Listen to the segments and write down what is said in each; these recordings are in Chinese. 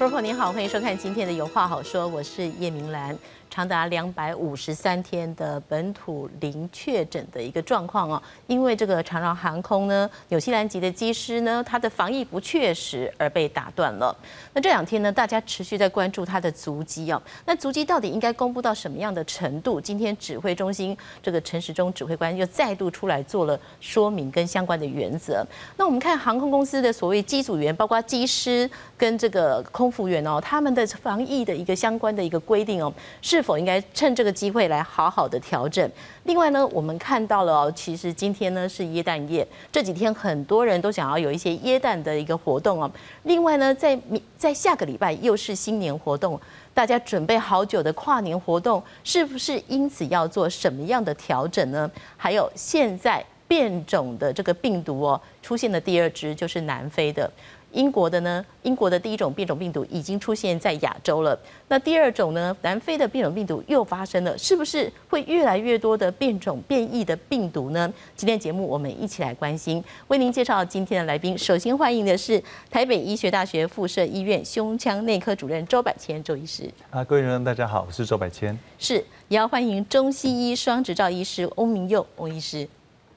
观众朋友您好，欢迎收看今天的《有话好说》，我是叶明兰。长达两百五十三天的本土零确诊的一个状况哦，因为这个长荣航空呢，纽西兰籍的机师呢，他的防疫不确实而被打断了。那这两天呢，大家持续在关注他的足迹哦。那足迹到底应该公布到什么样的程度？今天指挥中心这个陈时中指挥官又再度出来做了说明跟相关的原则。那我们看航空公司的所谓机组员，包括机师跟这个空服员哦，他们的防疫的一个相关的一个规定哦，是。否应该趁这个机会来好好的调整？另外呢，我们看到了哦，其实今天呢是耶诞夜，这几天很多人都想要有一些耶诞的一个活动哦。另外呢，在在下个礼拜又是新年活动，大家准备好久的跨年活动，是不是因此要做什么样的调整呢？还有现在变种的这个病毒哦，出现的第二支就是南非的。英国的呢？英国的第一种变种病毒已经出现在亚洲了。那第二种呢？南非的变种病毒又发生了，是不是会越来越多的变种变异的病毒呢？今天节目我们一起来关心，为您介绍今天的来宾。首先欢迎的是台北医学大学附设医院胸腔内科主任周百千周医师。啊，各位观众大家好，我是周百千。是，也要欢迎中西医双执照医师欧明佑欧医师。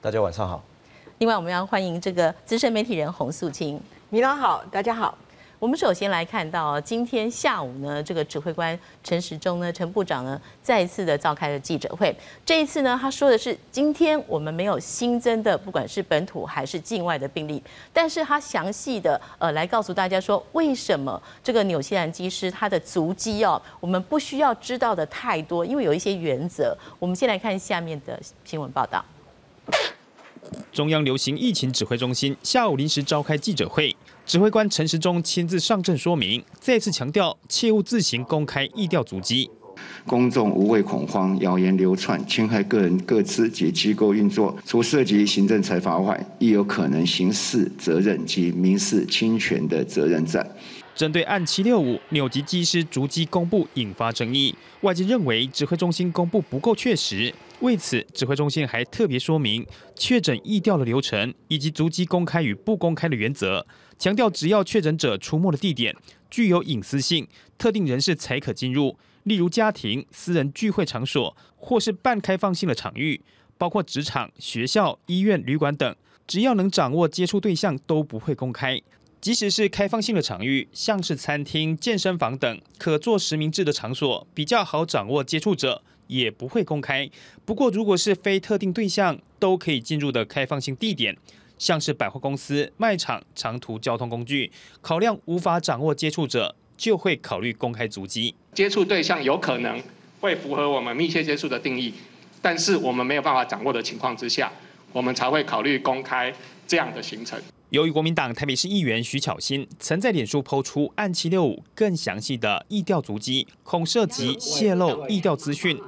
大家晚上好。另外，我们要欢迎这个资深媒体人洪素清。米老好，大家好。我们首先来看到今天下午呢，这个指挥官陈时中呢，陈部长呢，再一次的召开了记者会。这一次呢，他说的是今天我们没有新增的，不管是本土还是境外的病例，但是他详细的呃来告诉大家说，为什么这个纽西兰机师他的足迹哦，我们不需要知道的太多，因为有一些原则。我们先来看下面的新闻报道。中央流行疫情指挥中心下午临时召开记者会，指挥官陈时中亲自上阵说明，再次强调切勿自行公开疫调足迹，公众无谓恐慌，谣言流窜，侵害个人、各资及机构运作，除涉及行政裁罚外，亦有可能刑事责任及民事侵权的责任在。针对案七六五纽吉机师逐机公布引发争议，外界认为指挥中心公布不够确实。为此，指挥中心还特别说明确诊疫调的流程以及足迹公开与不公开的原则，强调只要确诊者出没的地点具有隐私性，特定人士才可进入，例如家庭、私人聚会场所或是半开放性的场域，包括职场、学校、医院、旅馆等，只要能掌握接触对象都不会公开。即使是开放性的场域，像是餐厅、健身房等可做实名制的场所，比较好掌握接触者，也不会公开。不过，如果是非特定对象都可以进入的开放性地点，像是百货公司、卖场、长途交通工具，考量无法掌握接触者，就会考虑公开足迹。接触对象有可能会符合我们密切接触的定义，但是我们没有办法掌握的情况之下，我们才会考虑公开这样的行程。由于国民党台北市议员徐巧芯曾在脸书抛出案七六五更详细的疫调足迹，恐涉及泄露疫调资讯。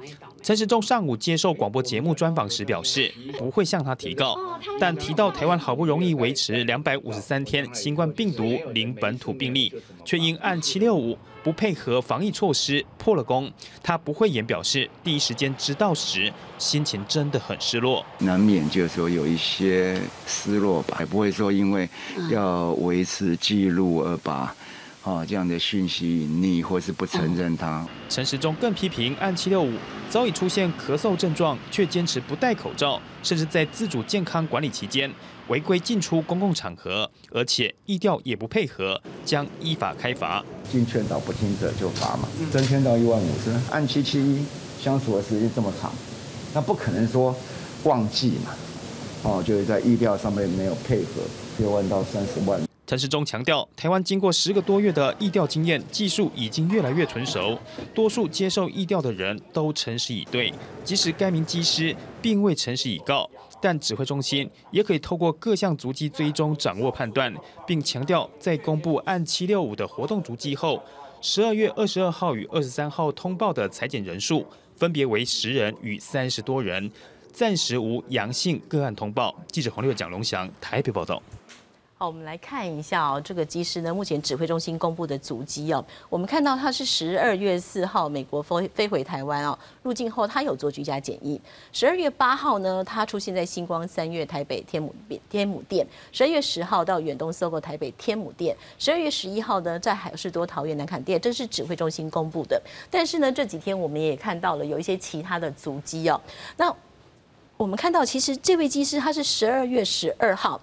陈时中上午接受广播节目专访时表示，不会向他提告，但提到台湾好不容易维持两百五十三天新冠病毒零本土病例，却因按七六五不配合防疫措施破了功。他不会言表示，第一时间知道时，心情真的很失落，难免就是说有一些失落吧，也不会说因为要维持记录而把。哦，这样的讯息隐匿或是不承认他。陈时中更批评案七六五早已出现咳嗽症状，却坚持不戴口罩，甚至在自主健康管理期间违规进出公共场合，而且意调也不配合，将依法开罚。经劝导不听者就罚嘛，增签到一万五是按七七一相处的时间这么长，那不可能说忘记嘛。哦，就是在意调上面没有配合，六万到三十万。陈时中强调，台湾经过十个多月的疫调经验，技术已经越来越纯熟，多数接受疫调的人都诚实以对。即使该名机师并未诚实以告，但指挥中心也可以透过各项足迹追踪掌握判断，并强调，在公布按七六五的活动足迹后，十二月二十二号与二十三号通报的裁剪人数分别为十人与三十多人，暂时无阳性个案通报。记者黄六蒋龙祥台北报道。好，我们来看一下哦，这个机师呢，目前指挥中心公布的足迹哦，我们看到他是十二月四号美国飞飞回台湾哦，入境后他有做居家检疫。十二月八号呢，他出现在星光三月台北天母天母店。十二月十号到远东搜狗台北天母店。十二月十一号呢，在海士多桃园南坎店，这是指挥中心公布的。但是呢，这几天我们也看到了有一些其他的足迹哦。那我们看到，其实这位机师他是十二月十二号。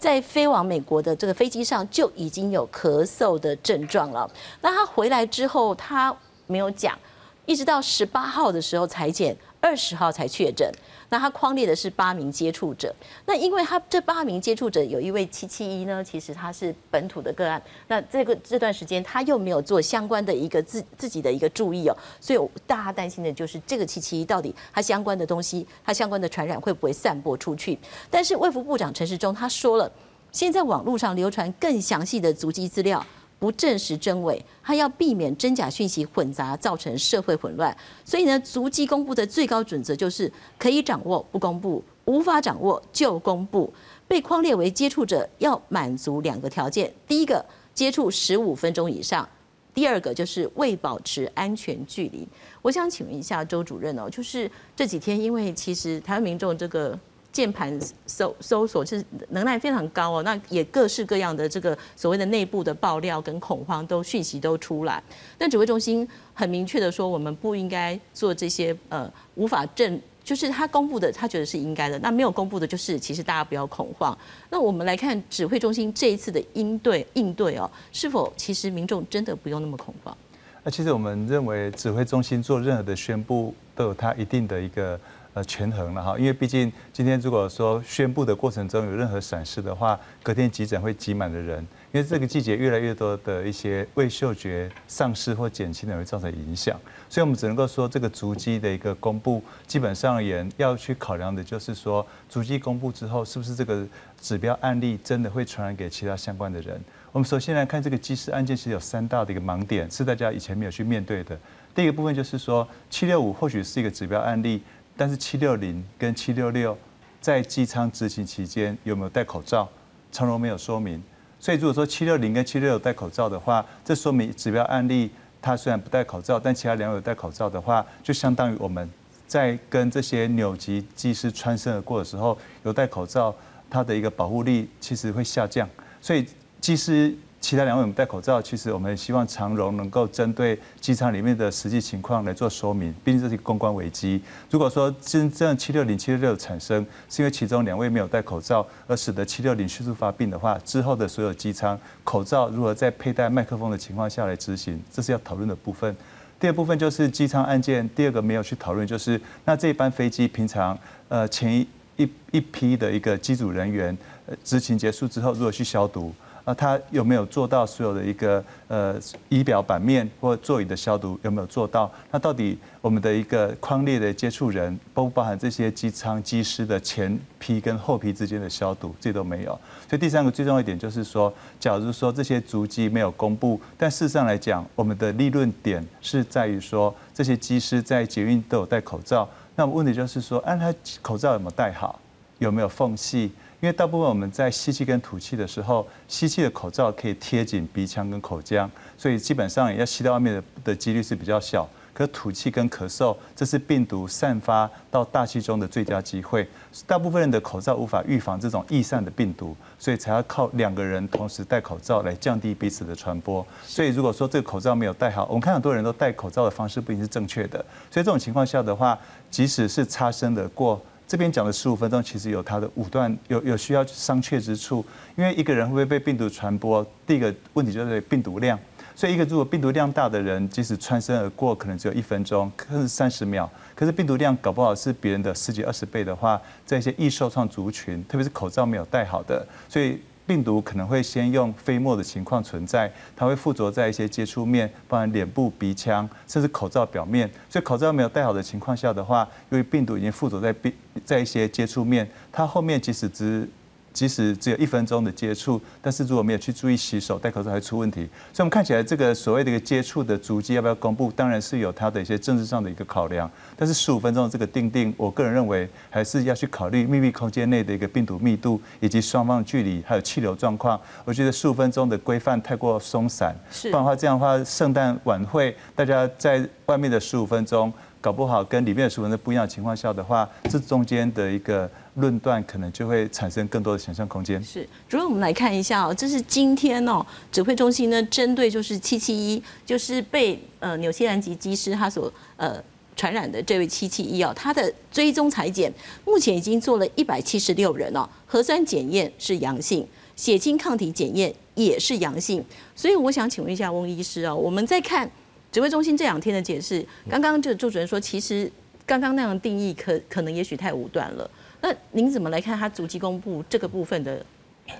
在飞往美国的这个飞机上就已经有咳嗽的症状了。那他回来之后，他没有讲，一直到十八号的时候裁剪，二十号才确诊。那他框列的是八名接触者，那因为他这八名接触者有一位七七一呢，其实他是本土的个案，那这个这段时间他又没有做相关的一个自自己的一个注意哦，所以大家担心的就是这个七七一到底它相关的东西，它相关的传染会不会散播出去？但是卫福部长陈时中他说了，现在网络上流传更详细的足迹资料。不证实真伪，他要避免真假讯息混杂，造成社会混乱。所以呢，足迹公布的最高准则就是可以掌握不公布，无法掌握就公布。被框列为接触者要满足两个条件：第一个，接触十五分钟以上；第二个就是未保持安全距离。我想请问一下周主任哦，就是这几天，因为其实台湾民众这个。键盘搜搜索是能耐非常高哦，那也各式各样的这个所谓的内部的爆料跟恐慌都讯息都出来。但指挥中心很明确的说，我们不应该做这些呃无法证，就是他公布的他觉得是应该的，那没有公布的，就是其实大家不要恐慌。那我们来看指挥中心这一次的应对应对哦，是否其实民众真的不用那么恐慌？那其实我们认为指挥中心做任何的宣布都有它一定的一个。呃，权衡了哈，因为毕竟今天如果说宣布的过程中有任何闪失的话，隔天急诊会挤满的人，因为这个季节越来越多的一些未嗅觉丧失或减轻的会造成影响，所以我们只能够说这个足迹的一个公布，基本上而言要去考量的就是说，足迹公布之后是不是这个指标案例真的会传染给其他相关的人？我们首先来看这个机师案件，其实有三大的一个盲点，是大家以前没有去面对的。第一个部分就是说，七六五或许是一个指标案例。但是七六零跟七六六在机舱执行期间有没有戴口罩？长荣没有说明。所以如果说七六零跟七六六戴口罩的话，这说明指标案例他虽然不戴口罩，但其他两位有戴口罩的话，就相当于我们在跟这些纽级机师穿身而过的时候有戴口罩，它的一个保护力其实会下降。所以机师。其他两位我们戴口罩，其实我们希望长荣能够针对机场里面的实际情况来做说明，毕竟这是公关危机。如果说真正七六零、七六六产生是因为其中两位没有戴口罩，而使得七六零迅速发病的话，之后的所有机舱口罩如何在佩戴麦克风的情况下来执行，这是要讨论的部分。第二部分就是机舱案件，第二个没有去讨论就是那这班飞机平常呃前一一一批的一个机组人员执勤结束之后如何去消毒。啊，他有没有做到所有的一个呃仪表板面或座椅的消毒有没有做到？那到底我们的一个框列的接触人包不包含这些机舱机师的前皮跟后皮之间的消毒？这都没有。所以第三个最重要一点就是说，假如说这些足迹没有公布，但事实上来讲，我们的立论点是在于说这些机师在捷运都有戴口罩。那么问题就是说，按他口罩有没有戴好？有没有缝隙？因为大部分我们在吸气跟吐气的时候，吸气的口罩可以贴紧鼻腔跟口腔，所以基本上要吸到外面的的几率是比较小。可吐气跟咳嗽，这是病毒散发到大气中的最佳机会。大部分人的口罩无法预防这种易散的病毒，所以才要靠两个人同时戴口罩来降低彼此的传播。所以如果说这个口罩没有戴好，我们看很多人都戴口罩的方式不一定是正确的。所以这种情况下的话，即使是擦身的过。这边讲的十五分钟，其实有它的五段，有有需要商榷之处。因为一个人会不会被病毒传播，第一个问题就是病毒量。所以一个如果病毒量大的人，即使穿身而过，可能只有一分钟，甚至三十秒。可是病毒量搞不好是别人的十几二十倍的话，在一些易受创族群，特别是口罩没有戴好的，所以。病毒可能会先用飞沫的情况存在，它会附着在一些接触面，包含脸部、鼻腔，甚至口罩表面。所以口罩没有戴好的情况下的话，因为病毒已经附着在病在一些接触面，它后面即使只即使只有一分钟的接触，但是如果没有去注意洗手、戴口罩，还出问题。所以，我们看起来这个所谓的一个接触的足迹要不要公布，当然是有它的一些政治上的一个考量。但是，十五分钟的这个定定，我个人认为还是要去考虑密闭空间内的一个病毒密度，以及双方距离，还有气流状况。我觉得十五分钟的规范太过松散，不然的话，这样的话，圣诞晚会大家在外面的十五分钟。搞不好跟里面的书文的不一样的情况下的话，这中间的一个论断可能就会产生更多的想象空间。是，主任，我们来看一下哦，这是今天哦，指挥中心呢针对就是七七一，就是被呃纽西兰籍机师他所呃传染的这位七七一哦，他的追踪裁剪目前已经做了一百七十六人哦，核酸检验是阳性，血清抗体检验也是阳性，所以我想请问一下翁医师哦，我们在看。指挥中心这两天的解释，刚刚就朱主任说，其实刚刚那样定义可可能也许太武断了。那您怎么来看他逐级公布这个部分的？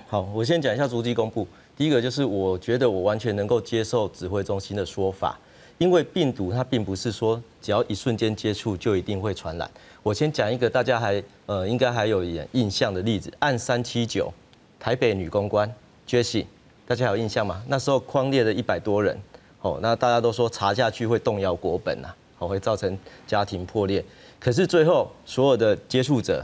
好，我先讲一下逐级公布。第一个就是我觉得我完全能够接受指挥中心的说法，因为病毒它并不是说只要一瞬间接触就一定会传染。我先讲一个大家还呃应该还有一点印象的例子，案三七九，台北女公关 Jessie，大家有印象吗？那时候框列了一百多人。哦，那大家都说查下去会动摇国本呐，哦，会造成家庭破裂。可是最后所有的接触者，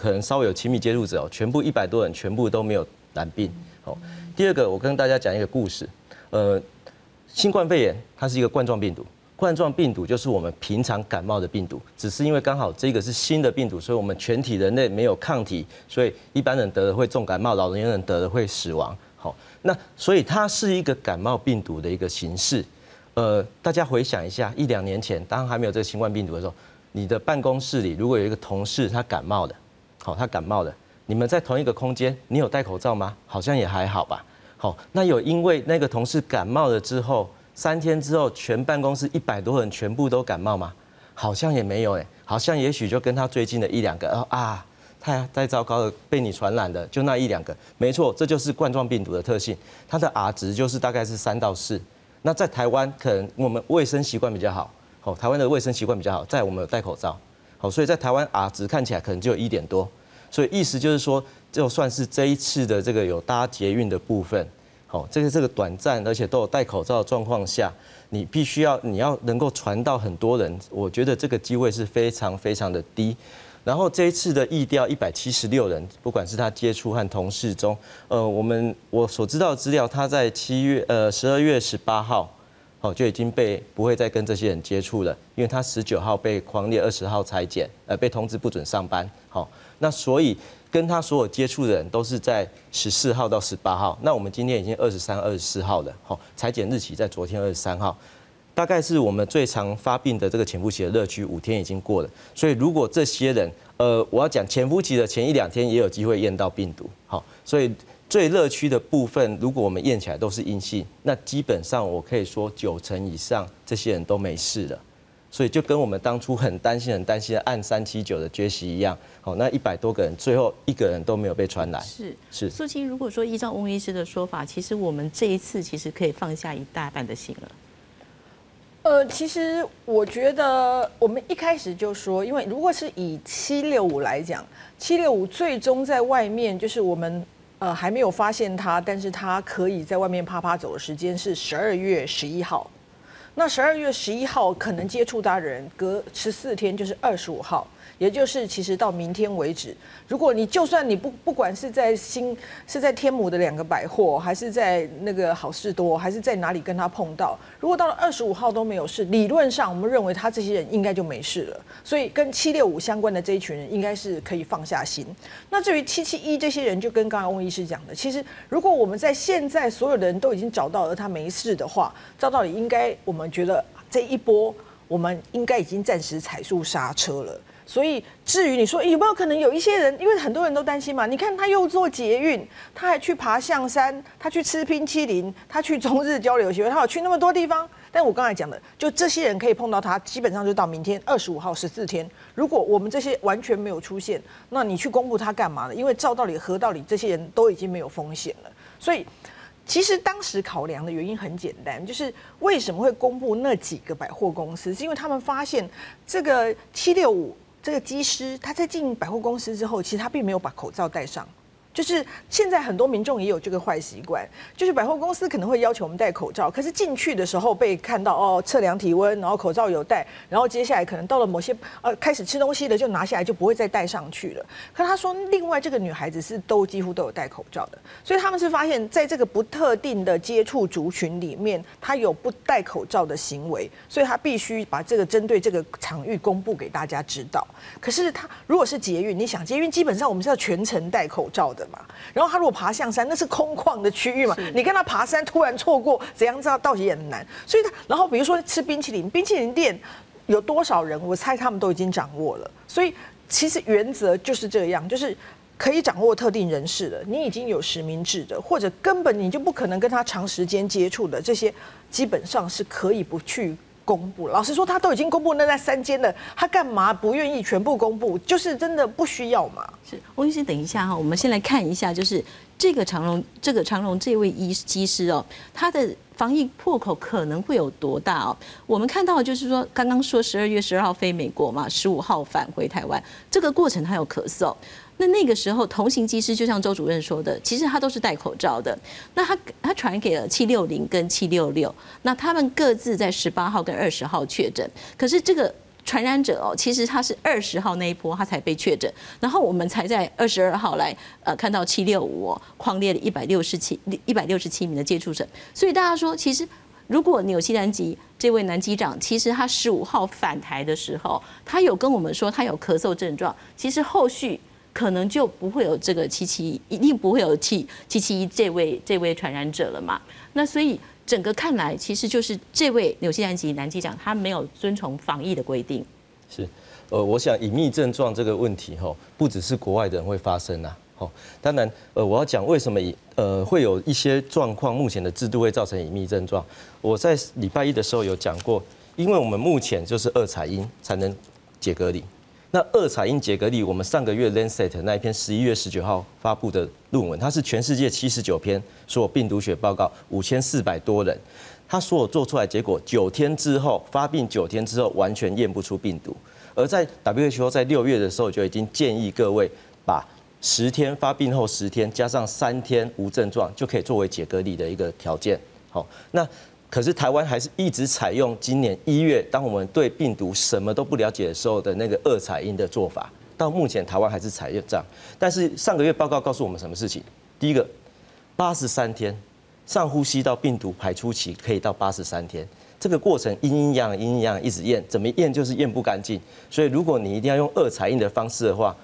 可能稍微有亲密接触者哦，全部一百多人全部都没有染病。哦，第二个我跟大家讲一个故事，呃，新冠肺炎它是一个冠状病毒，冠状病毒就是我们平常感冒的病毒，只是因为刚好这个是新的病毒，所以我们全体人类没有抗体，所以一般人得了会重感冒，老年人得了会死亡。那所以它是一个感冒病毒的一个形式，呃，大家回想一下，一两年前当还没有这个新冠病毒的时候，你的办公室里如果有一个同事他感冒的，好，他感冒的，你们在同一个空间，你有戴口罩吗？好像也还好吧。好，那有因为那个同事感冒了之后，三天之后全办公室一百多人全部都感冒吗？好像也没有哎，好像也许就跟他最近的一两个啊。太太糟糕了，被你传染的就那一两个，没错，这就是冠状病毒的特性，它的 R 值就是大概是三到四。那在台湾可能我们卫生习惯比较好，好，台湾的卫生习惯比较好，在我们有戴口罩，好，所以在台湾 R 值看起来可能就一点多，所以意思就是说，就算是这一次的这个有搭捷运的部分，好，这个这个短暂而且都有戴口罩的状况下，你必须要你要能够传到很多人，我觉得这个机会是非常非常的低。然后这一次的疫调一百七十六人，不管是他接触和同事中，呃，我们我所知道的资料，他在七月呃十二月十八号，哦就已经被不会再跟这些人接触了，因为他十九号被狂烈二十号裁剪，呃被通知不准上班，好，那所以跟他所有接触的人都是在十四号到十八号，那我们今天已经二十三、二十四号了，好，裁剪日期在昨天二十三号。大概是我们最常发病的这个潜伏期的热区五天已经过了，所以如果这些人，呃，我要讲潜伏期的前一两天也有机会验到病毒，好，所以最热区的部分，如果我们验起来都是阴性，那基本上我可以说九成以上这些人都没事了，所以就跟我们当初很担心、很担心的按三七九的缺席一样，好，那一百多个人最后一个人都没有被传染，是。是。苏青，如果说依照翁医师的说法，其实我们这一次其实可以放下一大半的心了。呃，其实我觉得我们一开始就说，因为如果是以七六五来讲，七六五最终在外面就是我们呃还没有发现它，但是它可以在外面啪啪走的时间是十二月十一号。那十二月十一号可能接触他人，隔十四天就是二十五号。也就是其实到明天为止，如果你就算你不不管是在新是在天母的两个百货，还是在那个好事多，还是在哪里跟他碰到，如果到了二十五号都没有事，理论上我们认为他这些人应该就没事了。所以跟七六五相关的这一群人应该是可以放下心。那至于七七一这些人，就跟刚刚翁医师讲的，其实如果我们在现在所有的人都已经找到了他没事的话，照道理应该我们觉得这一波我们应该已经暂时踩住刹车了。所以，至于你说有没有可能有一些人，因为很多人都担心嘛。你看他又做捷运，他还去爬象山，他去吃冰淇淋，他去中日交流协会，他有去那么多地方。但我刚才讲的，就这些人可以碰到他，基本上就到明天二十五号十四天。如果我们这些完全没有出现，那你去公布他干嘛呢？因为照道理、合道理，这些人都已经没有风险了。所以，其实当时考量的原因很简单，就是为什么会公布那几个百货公司，是因为他们发现这个七六五。这个机师他在进百货公司之后，其实他并没有把口罩戴上，就是现在很多民众也有这个坏习惯，就是百货公司可能会要求我们戴口罩，可是进去的时候被看到哦测量体温，然后口罩有戴，然后接下来可能到了某些呃开始吃东西的就拿下来就不会再戴上去了。可他说另外这个女孩子是都几乎都有戴口罩的，所以他们是发现在这个不特定的接触族群里面，她有不戴口罩的行为，所以他必须把这个针对这个场域公布给大家知道。可是他如果是捷运，你想捷运基本上我们是要全程戴口罩的。嘛，然后他如果爬象山，那是空旷的区域嘛，你跟他爬山突然错过，怎样知道到底也很难。所以他，然后比如说吃冰淇淋，冰淇淋店有多少人，我猜他们都已经掌握了。所以其实原则就是这样，就是可以掌握特定人士的，你已经有实名制的，或者根本你就不可能跟他长时间接触的，这些基本上是可以不去。公布，老实说，他都已经公布那在三间了，他干嘛不愿意全部公布？就是真的不需要嘛？是，翁医师，等一下哈，我们先来看一下，就是这个长荣，这个长荣这位医技师哦，他的防疫破口可能会有多大哦？我们看到就是说，刚刚说十二月十二号飞美国嘛，十五号返回台湾，这个过程他有咳嗽。那那个时候，同行机师就像周主任说的，其实他都是戴口罩的。那他他传给了七六零跟七六六，那他们各自在十八号跟二十号确诊。可是这个传染者哦，其实他是二十号那一波他才被确诊，然后我们才在二十二号来呃看到七六五哦，框列了一百六十七一百六十七名的接触者。所以大家说，其实如果纽西兰籍这位男机长，其实他十五号返台的时候，他有跟我们说他有咳嗽症状，其实后续。可能就不会有这个七七，一一定不会有七七七一这位这位传染者了嘛？那所以整个看来，其实就是这位纽西兰籍男机长他没有遵从防疫的规定。是，呃，我想隐秘症状这个问题哈，不只是国外的人会发生呐，好，当然，呃，我要讲为什么呃会有一些状况，目前的制度会造成隐秘症状。我在礼拜一的时候有讲过，因为我们目前就是二采阴才能解隔离。那二采阴解隔离，我们上个月 Lancet 那一篇十一月十九号发布的论文，它是全世界七十九篇所有病毒学报告，五千四百多人，他所有做出来结果，九天之后发病，九天之后完全验不出病毒。而在 WHO 在六月的时候就已经建议各位把十天发病后十天加上三天无症状，就可以作为解隔离的一个条件。好，那。可是台湾还是一直采用今年一月，当我们对病毒什么都不了解的时候的那个二采阴的做法。到目前台湾还是采用这样。但是上个月报告告诉我们什么事情？第一个，八十三天上呼吸道病毒排出期可以到八十三天，这个过程阴阴阳阴阴阳一直验，怎么验就是验不干净。所以如果你一定要用二采阴的方式的话，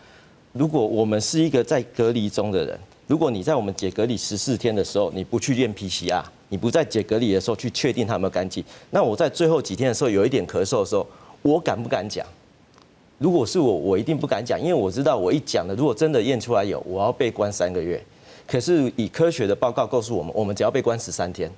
如果我们是一个在隔离中的人，如果你在我们解隔离十四天的时候，你不去验 PCR。你不在解隔离的时候去确定他有没有干净，那我在最后几天的时候有一点咳嗽的时候，我敢不敢讲？如果是我，我一定不敢讲，因为我知道我一讲了，如果真的验出来有，我要被关三个月。可是以科学的报告告诉我们，我们只要被关十三天。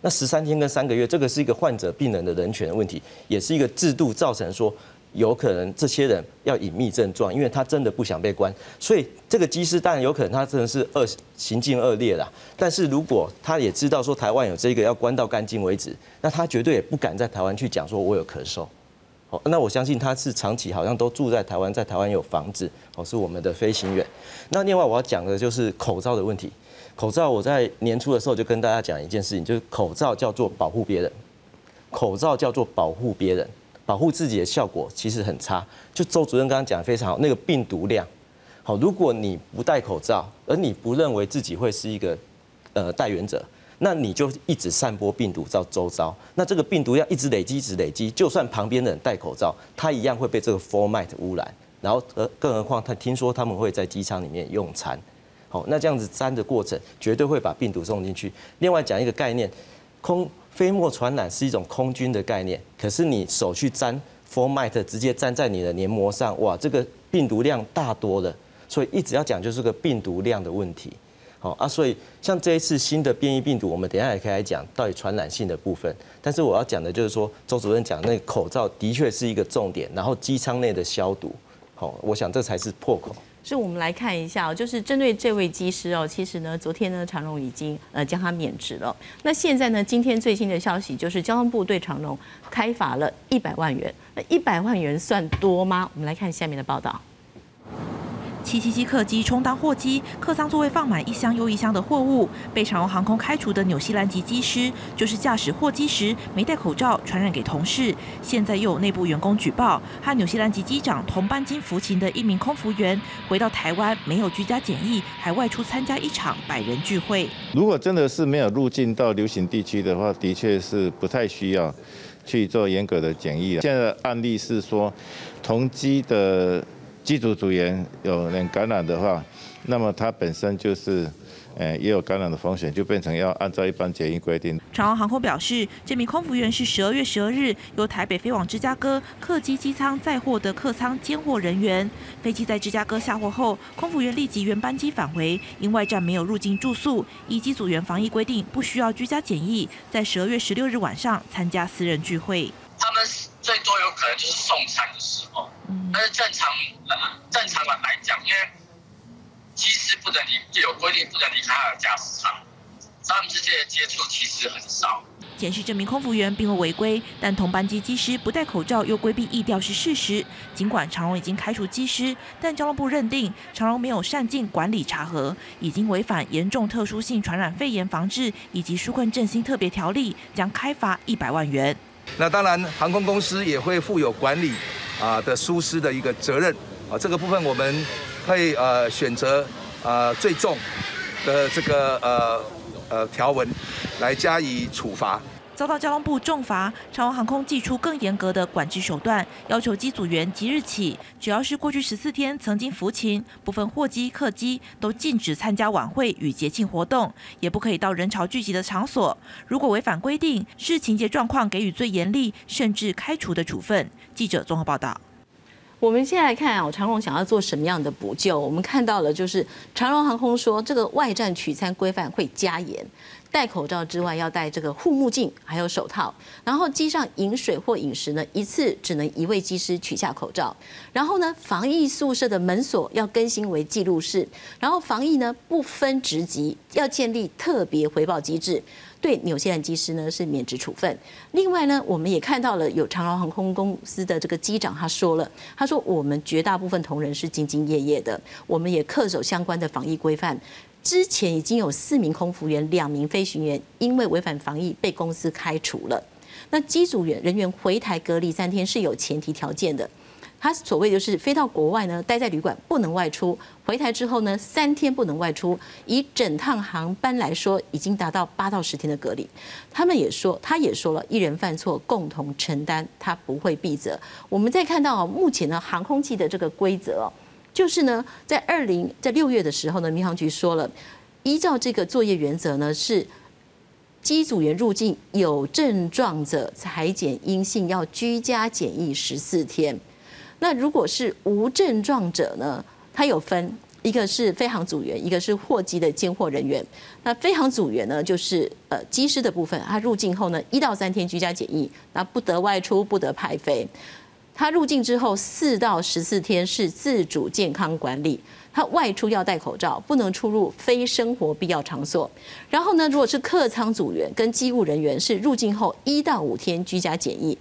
那十三天跟三个月，这个是一个患者病人的人权的问题，也是一个制度造成说。有可能这些人要隐秘症状，因为他真的不想被关，所以这个机师当然有可能他真的是恶行径恶劣啦。但是如果他也知道说台湾有这个要关到干净为止，那他绝对也不敢在台湾去讲说我有咳嗽。好，那我相信他是长期好像都住在台湾，在台湾有房子，哦，是我们的飞行员。那另外我要讲的就是口罩的问题。口罩我在年初的时候就跟大家讲一件事情，就是口罩叫做保护别人，口罩叫做保护别人。保护自己的效果其实很差，就周主任刚刚讲的非常好，那个病毒量，好，如果你不戴口罩，而你不认为自己会是一个呃带源者，那你就一直散播病毒到周遭，那这个病毒要一直累积，一直累积，就算旁边的人戴口罩，他一样会被这个 format 污染，然后呃，更何况他听说他们会在机场里面用餐，好，那这样子粘的过程绝对会把病毒送进去。另外讲一个概念，空。飞沫传染是一种空军的概念，可是你手去沾 format 直接粘在你的黏膜上，哇，这个病毒量大多了，所以一直要讲就是个病毒量的问题。好啊，所以像这一次新的变异病毒，我们等下也可以来讲到底传染性的部分。但是我要讲的就是说，周主任讲那个口罩的确是一个重点，然后机舱内的消毒，好，我想这才是破口。是我们来看一下哦，就是针对这位机师哦，其实呢，昨天呢，长荣已经呃将他免职了。那现在呢，今天最新的消息就是交通部对长荣开罚了一百万元。那一百万元算多吗？我们来看下面的报道。七七七客机充当货机，客舱座位放满一箱又一箱的货物。被长荣航空开除的纽西兰籍机师，就是驾驶货机时没戴口罩，传染给同事。现在又有内部员工举报，和纽西兰籍机长同班机服勤的一名空服员，回到台湾没有居家检疫，还外出参加一场百人聚会。如果真的是没有入境到流行地区的话，的确是不太需要去做严格的检疫。现在案例是说，同机的机组组员有人感染的话，那么他本身就是。呃，也有感染的风险，就变成要按照一般检疫规定。长荣航空表示，这名空服员是十二月十二日由台北飞往芝加哥客机机舱载货的客舱监货人员。飞机在芝加哥下货后，空服员立即原班机返回，因外站没有入境住宿，以及组员防疫规定不需要居家检疫，在十二月十六日晚上参加私人聚会。他们最多有可能就是送餐的时候，但是正常正常的来讲，因为。机师不能离，有规定不能离开他的驾驶舱，他们之间的接触其实很少。检视这名空服员并未违规，但同班机机师不戴口罩又规避疫调是事实。尽管长荣已经开除机师，但交通部认定长荣没有善尽管理查核，已经违反严重特殊性传染肺炎防治以及纾困振兴特别条例，将开罚一百万元。那当然，航空公司也会负有管理啊的疏失的一个责任啊，这个部分我们。会呃选择呃最重的这个呃呃条文来加以处罚。遭到交通部重罚，长荣航空祭出更严格的管制手段，要求机组员即日起，只要是过去十四天曾经服勤，部分货机、客机都禁止参加晚会与节庆活动，也不可以到人潮聚集的场所。如果违反规定，视情节状况给予最严厉甚至开除的处分。记者综合报道。我们现在看啊，长荣想要做什么样的补救？我们看到了，就是长荣航空说，这个外站取餐规范会加严，戴口罩之外要戴这个护目镜，还有手套。然后机上饮水或饮食呢，一次只能一位机师取下口罩。然后呢，防疫宿舍的门锁要更新为记录室。然后防疫呢不分职级，要建立特别回报机制。对纽西兰机师呢是免职处分。另外呢，我们也看到了有长荣航空公司的这个机长他说了，他说我们绝大部分同仁是兢兢业业的，我们也恪守相关的防疫规范。之前已经有四名空服员、两名飞行员因为违反防疫被公司开除了。那机组员人员回台隔离三天是有前提条件的。他所谓就是飞到国外呢，待在旅馆不能外出，回台之后呢，三天不能外出。以整趟航班来说，已经达到八到十天的隔离。他们也说，他也说了，一人犯错共同承担，他不会避责。我们再看到目前呢，航空器的这个规则，就是呢，在二零在六月的时候呢，民航局说了，依照这个作业原则呢，是机组员入境有症状者裁检阴性，要居家检疫十四天。那如果是无症状者呢？他有分，一个是飞行组员，一个是货机的监货人员。那飞行组员呢，就是呃机师的部分，他入境后呢，一到三天居家检疫，那不得外出，不得派飞。他入境之后四到十四天是自主健康管理，他外出要戴口罩，不能出入非生活必要场所。然后呢，如果是客舱组员跟机务人员是入境后一到五天居家检疫。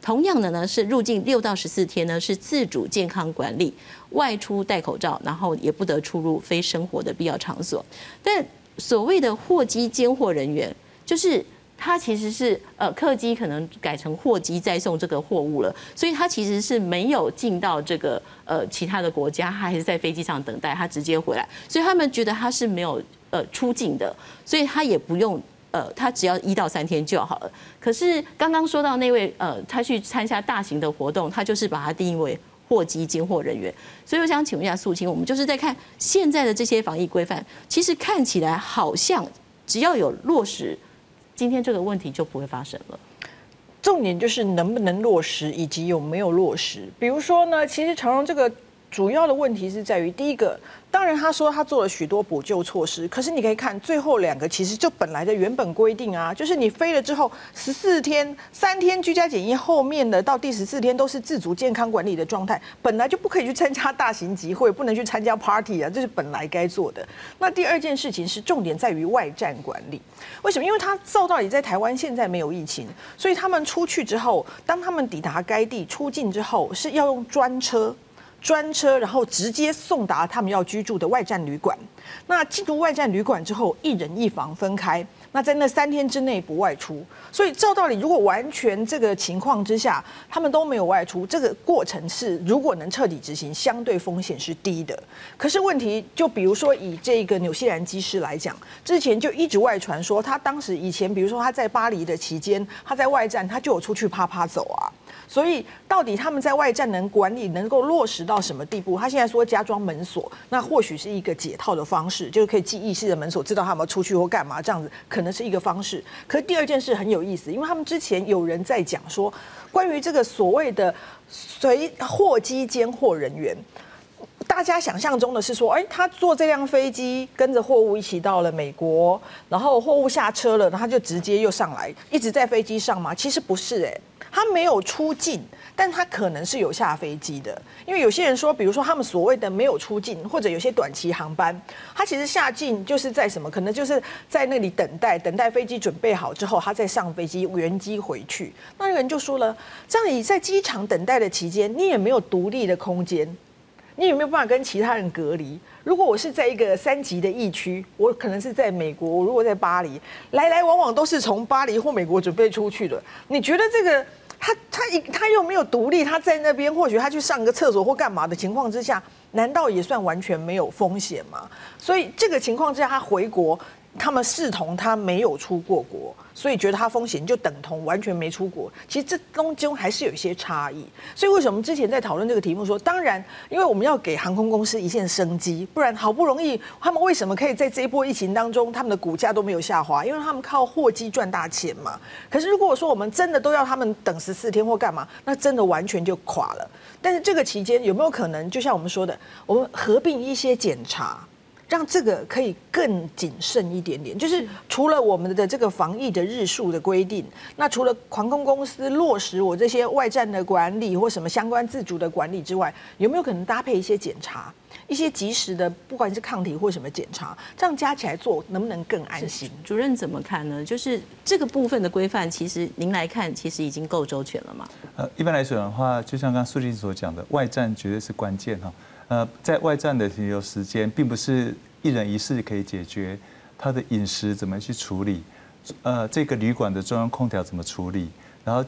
同样的呢，是入境六到十四天呢，是自主健康管理，外出戴口罩，然后也不得出入非生活的必要场所。但所谓的货机监货人员，就是他其实是呃客机可能改成货机再送这个货物了，所以他其实是没有进到这个呃其他的国家，他还是在飞机上等待，他直接回来，所以他们觉得他是没有呃出境的，所以他也不用。呃，他只要一到三天就好了。可是刚刚说到那位呃，他去参加大型的活动，他就是把他定义为货机监货人员。所以我想请问一下素清，我们就是在看现在的这些防疫规范，其实看起来好像只要有落实，今天这个问题就不会发生了。重点就是能不能落实，以及有没有落实。比如说呢，其实长荣这个主要的问题是在于第一个。当然，他说他做了许多补救措施，可是你可以看最后两个，其实就本来的原本规定啊，就是你飞了之后十四天、三天居家检疫，后面的到第十四天都是自主健康管理的状态，本来就不可以去参加大型集会，不能去参加 party 啊，这是本来该做的。那第二件事情是重点在于外站管理，为什么？因为他照道理在台湾现在没有疫情，所以他们出去之后，当他们抵达该地出境之后，是要用专车。专车，然后直接送达他们要居住的外站旅馆。那进入外站旅馆之后，一人一房分开。那在那三天之内不外出，所以照道理，如果完全这个情况之下，他们都没有外出，这个过程是如果能彻底执行，相对风险是低的。可是问题就比如说以这个纽西兰机师来讲，之前就一直外传说他当时以前，比如说他在巴黎的期间，他在外站他就有出去啪啪走啊。所以到底他们在外站能管理能够落实到什么地步？他现在说加装门锁，那或许是一个解套的方式，就是可以记忆式的门锁，知道他们出去或干嘛，这样子可能是一个方式。可是第二件事很有意思，因为他们之前有人在讲说，关于这个所谓的随货机监货人员，大家想象中的是说，哎，他坐这辆飞机跟着货物一起到了美国，然后货物下车了，他就直接又上来，一直在飞机上吗？其实不是，哎。他没有出境，但他可能是有下飞机的，因为有些人说，比如说他们所谓的没有出境，或者有些短期航班，他其实下境就是在什么？可能就是在那里等待，等待飞机准备好之后，他再上飞机原机回去。那个人就说了，这样你在机场等待的期间，你也没有独立的空间，你有没有办法跟其他人隔离？如果我是在一个三级的疫区，我可能是在美国，我如果在巴黎，来来往往都是从巴黎或美国准备出去的，你觉得这个？他他一他又没有独立，他在那边或许他去上个厕所或干嘛的情况之下，难道也算完全没有风险吗？所以这个情况之下，他回国。他们视同他没有出过国，所以觉得他风险就等同完全没出国。其实这当中还是有一些差异。所以为什么之前在讨论这个题目说，当然，因为我们要给航空公司一线生机，不然好不容易他们为什么可以在这一波疫情当中，他们的股价都没有下滑？因为他们靠货机赚大钱嘛。可是如果说我们真的都要他们等十四天或干嘛，那真的完全就垮了。但是这个期间有没有可能，就像我们说的，我们合并一些检查？让这个可以更谨慎一点点，就是除了我们的这个防疫的日数的规定，那除了航空公司落实我这些外站的管理或什么相关自主的管理之外，有没有可能搭配一些检查，一些及时的，不管是抗体或什么检查，这样加起来做能不能更安心？主任怎么看呢？就是这个部分的规范，其实您来看，其实已经够周全了嘛？呃，一般来说的话，就像刚刚苏静所讲的，外站绝对是关键哈。呃，在外站的停留时间，并不是一人一室可以解决。他的饮食怎么去处理？呃，这个旅馆的中央空调怎么处理？然后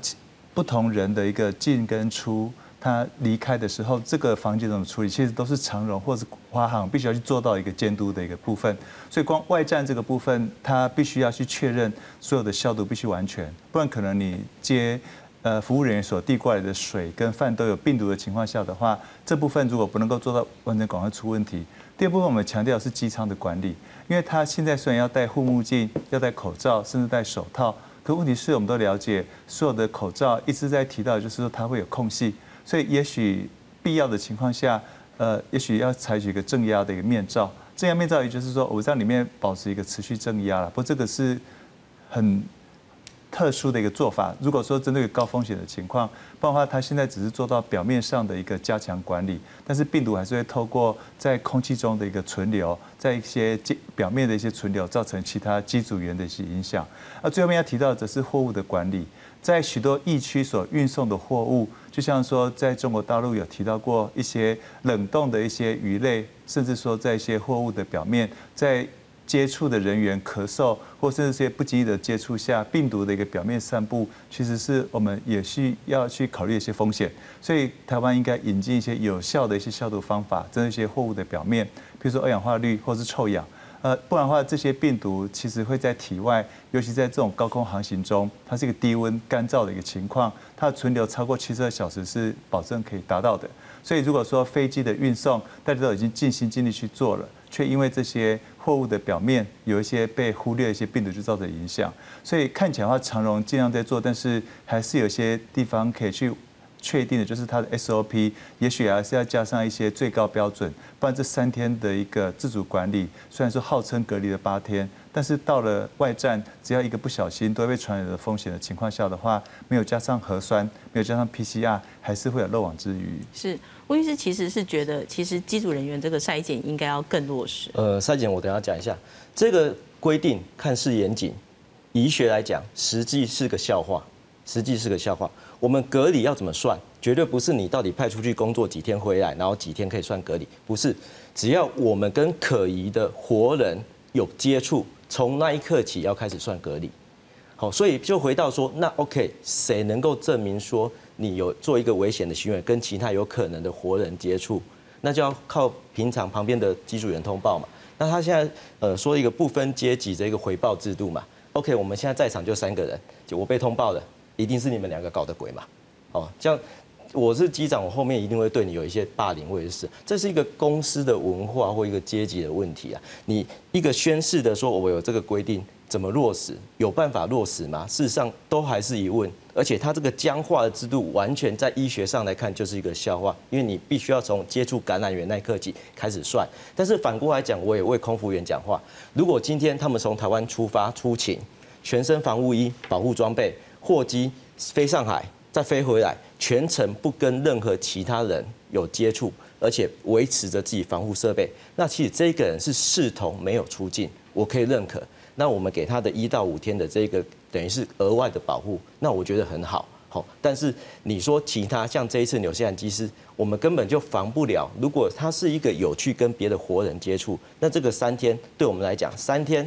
不同人的一个进跟出，他离开的时候，这个房间怎么处理？其实都是长荣或者华航必须要去做到一个监督的一个部分。所以，光外站这个部分，他必须要去确认所有的消毒必须完全，不然可能你接。呃，服务人员所递过来的水跟饭都有病毒的情况下的话，这部分如果不能够做到完全管，会出问题。第二部分我们强调是机舱的管理，因为他现在虽然要戴护目镜、要戴口罩，甚至戴手套，可问题是我们都了解，所有的口罩一直在提到，就是说它会有空隙，所以也许必要的情况下，呃，也许要采取一个正压的一个面罩。正压面罩也就是说，我在里面保持一个持续正压了，不过这个是很。特殊的一个做法，如果说针对高风险的情况，不然的话，它现在只是做到表面上的一个加强管理，但是病毒还是会透过在空气中的一个存留，在一些表面的一些存留，造成其他机组员的一些影响。那最后面要提到的则是货物的管理，在许多疫区所运送的货物，就像说在中国大陆有提到过一些冷冻的一些鱼类，甚至说在一些货物的表面，在接触的人员咳嗽，或甚至这些不经意的接触下，病毒的一个表面散布，其实是我们也需要去考虑一些风险。所以台湾应该引进一些有效的一些消毒方法，针对一些货物的表面，比如说二氧化氯或是臭氧。呃，不然的话，这些病毒其实会在体外，尤其在这种高空航行中，它是一个低温干燥的一个情况，它的存留超过七十二小时是保证可以达到的。所以如果说飞机的运送，大家都已经尽心尽力去做了。却因为这些货物的表面有一些被忽略，一些病毒就造成影响，所以看起来的话，长荣尽量在做，但是还是有些地方可以去确定的，就是它的 SOP，也许还是要加上一些最高标准，不然这三天的一个自主管理，虽然说号称隔离了八天。但是到了外站，只要一个不小心都会被传染的风险的情况下的话，没有加上核酸，没有加上 PCR，还是会有漏网之鱼。是，吴律师其实是觉得，其实机组人员这个筛检应该要更落实。呃，筛检我等下讲一下，这个规定看似严谨，医学来讲，实际是个笑话。实际是个笑话。我们隔离要怎么算？绝对不是你到底派出去工作几天回来，然后几天可以算隔离，不是。只要我们跟可疑的活人有接触，从那一刻起要开始算隔离。好，所以就回到说，那 OK，谁能够证明说你有做一个危险的行为，跟其他有可能的活人接触？那就要靠平常旁边的机组员通报嘛。那他现在呃说一个不分阶级的一个回报制度嘛。OK，我们现在在场就三个人，就我被通报的，一定是你们两个搞的鬼嘛。哦，这样我是机长，我后面一定会对你有一些霸凌或者是，这是一个公司的文化或一个阶级的问题啊。你一个宣誓的说，我有这个规定。怎么落实？有办法落实吗？事实上都还是疑问，而且它这个僵化的制度，完全在医学上来看就是一个笑话，因为你必须要从接触感染源那一刻起开始算。但是反过来讲，我也为空服员讲话，如果今天他们从台湾出发出勤，全身防护衣、保护装备，货机飞上海再飞回来，全程不跟任何其他人有接触，而且维持着自己防护设备，那其实这个人是视同没有出境，我可以认可。那我们给他的一到五天的这个等于是额外的保护，那我觉得很好，好。但是你说其他像这一次纽西兰机师，我们根本就防不了。如果他是一个有去跟别的活人接触，那这个三天对我们来讲，三天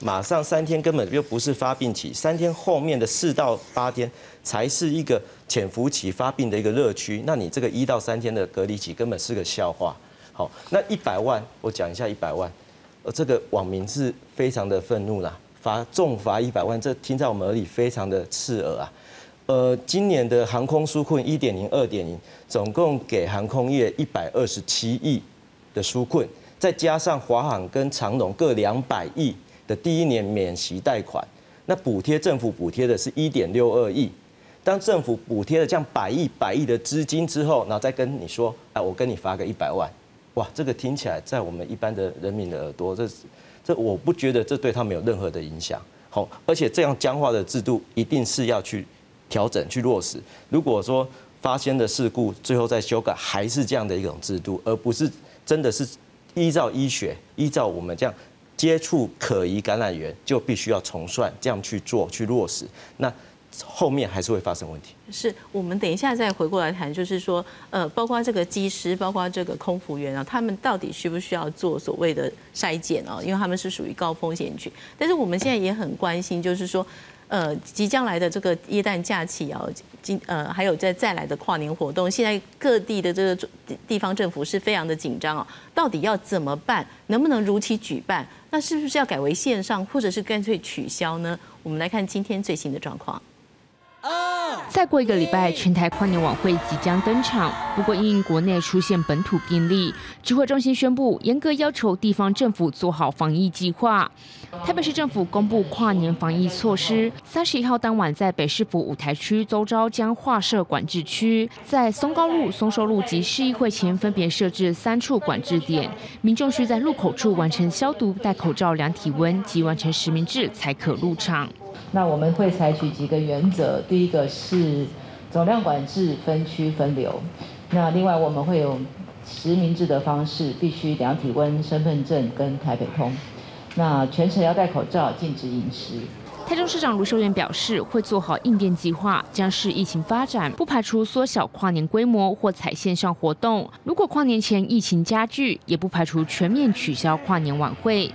马上三天根本就不是发病期，三天后面的四到八天才是一个潜伏期发病的一个热区。那你这个一到三天的隔离期根本是个笑话。好，那一百万我讲一下一百万。呃，这个网民是非常的愤怒啦，罚重罚一百万，这听在我们耳里非常的刺耳啊。呃，今年的航空纾困一点零、二点零，总共给航空业一百二十七亿的纾困，再加上华航跟长龙各两百亿的第一年免息贷款，那补贴政府补贴的是一点六二亿。当政府补贴了这样百亿、百亿的资金之后，然后再跟你说，哎，我跟你发个一百万。哇，这个听起来在我们一般的人民的耳朵，这这我不觉得这对他们有任何的影响。好，而且这样僵化的制度一定是要去调整、去落实。如果说发生的事故最后再修改，还是这样的一种制度，而不是真的是依照医学、依照我们这样接触可疑感染源就必须要重算，这样去做、去落实，那。后面还是会发生问题。是我们等一下再回过来谈，就是说，呃，包括这个机师，包括这个空服员啊，他们到底需不需要做所谓的筛检啊？因为他们是属于高风险群。但是我们现在也很关心，就是说，呃，即将来的这个耶诞假期啊，今呃还有在再来的跨年活动，现在各地的这个地方政府是非常的紧张哦，到底要怎么办？能不能如期举办？那是不是要改为线上，或者是干脆取消呢？我们来看今天最新的状况。再过一个礼拜，全台跨年晚会即将登场。不过，因国内出现本土病例，指挥中心宣布严格要求地方政府做好防疫计划。台北市政府公布跨年防疫措施：三十一号当晚，在北市府舞台区周遭将划设管制区，在松高路、松寿路及市议会前分别设置三处管制点，民众需在入口处完成消毒、戴口罩、量体温及完成实名制才可入场。那我们会采取几个原则，第一个是总量管制、分区分流。那另外我们会有实名制的方式，必须量体温、身份证跟台北通。那全程要戴口罩，禁止饮食。台中市长卢秀媛表示，会做好应变计划，将视疫情发展，不排除缩小跨年规模或采线上活动。如果跨年前疫情加剧，也不排除全面取消跨年晚会。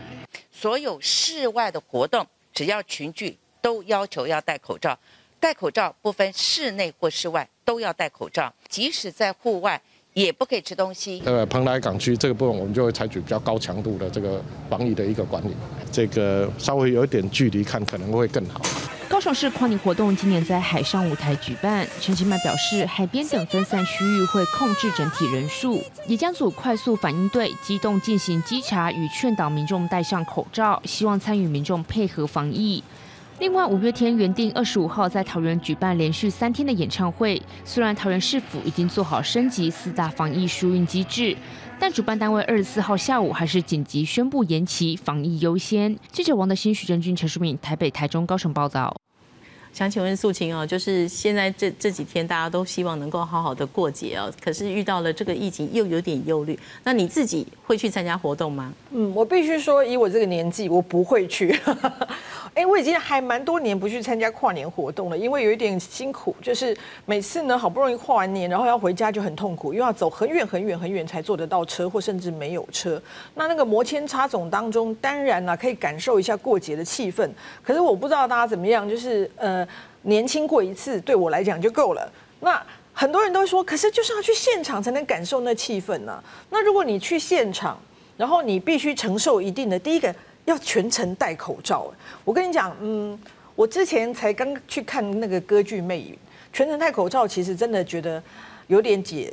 所有室外的活动，只要群聚。都要求要戴口罩，戴口罩不分室内或室外都要戴口罩，即使在户外也不可以吃东西。呃，蓬莱港区这个部分，我们就会采取比较高强度的这个防疫的一个管理，这个稍微有一点距离看可能会更好。高雄市跨年活动今年在海上舞台举办，陈其迈表示，海边等分散区域会控制整体人数，也将组快速反应队机动进行稽查与劝导民众戴上口罩，希望参与民众配合防疫。另外，五月天原定二十五号在桃园举办连续三天的演唱会，虽然桃园市府已经做好升级四大防疫疏运机制，但主办单位二十四号下午还是紧急宣布延期，防疫优先。记者王德兴、许正君、陈淑敏，台北、台中、高雄报道。想请问素琴哦，就是现在这这几天大家都希望能够好好的过节哦，可是遇到了这个疫情又有点忧虑。那你自己会去参加活动吗？嗯，我必须说，以我这个年纪，我不会去。哎，我已经还蛮多年不去参加跨年活动了，因为有一点辛苦，就是每次呢好不容易跨完年，然后要回家就很痛苦，又要走很远很远很远才坐得到车，或甚至没有车。那那个摩天插总当中，当然呢可以感受一下过节的气氛。可是我不知道大家怎么样，就是呃年轻过一次对我来讲就够了。那很多人都说，可是就是要去现场才能感受那气氛呢。那如果你去现场，然后你必须承受一定的第一个。要全程戴口罩。我跟你讲，嗯，我之前才刚去看那个歌剧《魅影》，全程戴口罩，其实真的觉得有点解